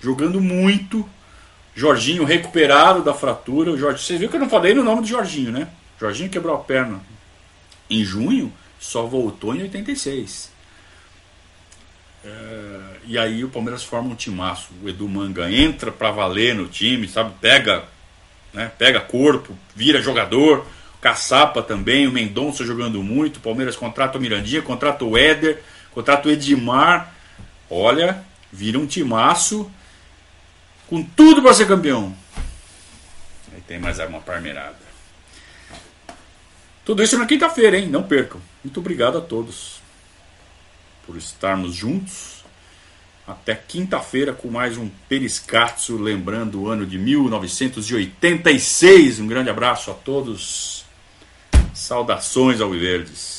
jogando muito. Jorginho recuperado da fratura. O Jorge, vocês viram que eu não falei no nome do Jorginho, né? Jorginho quebrou a perna em junho, só voltou em 86. É, e aí o Palmeiras forma um timaço. O Edu Manga entra para valer no time, sabe? Pega, né? Pega corpo, vira jogador. Caçapa também, o Mendonça jogando muito. O Palmeiras contrata o Mirandinha, contrata o Éder, contrata o Edmar. Olha, vira um timaço com tudo para ser campeão. Aí tem mais uma parmeirada. Tudo isso na quinta-feira, hein? Não percam. Muito obrigado a todos por estarmos juntos. Até quinta-feira com mais um Periscatso, lembrando o ano de 1986. Um grande abraço a todos. Saudações ao Verdes.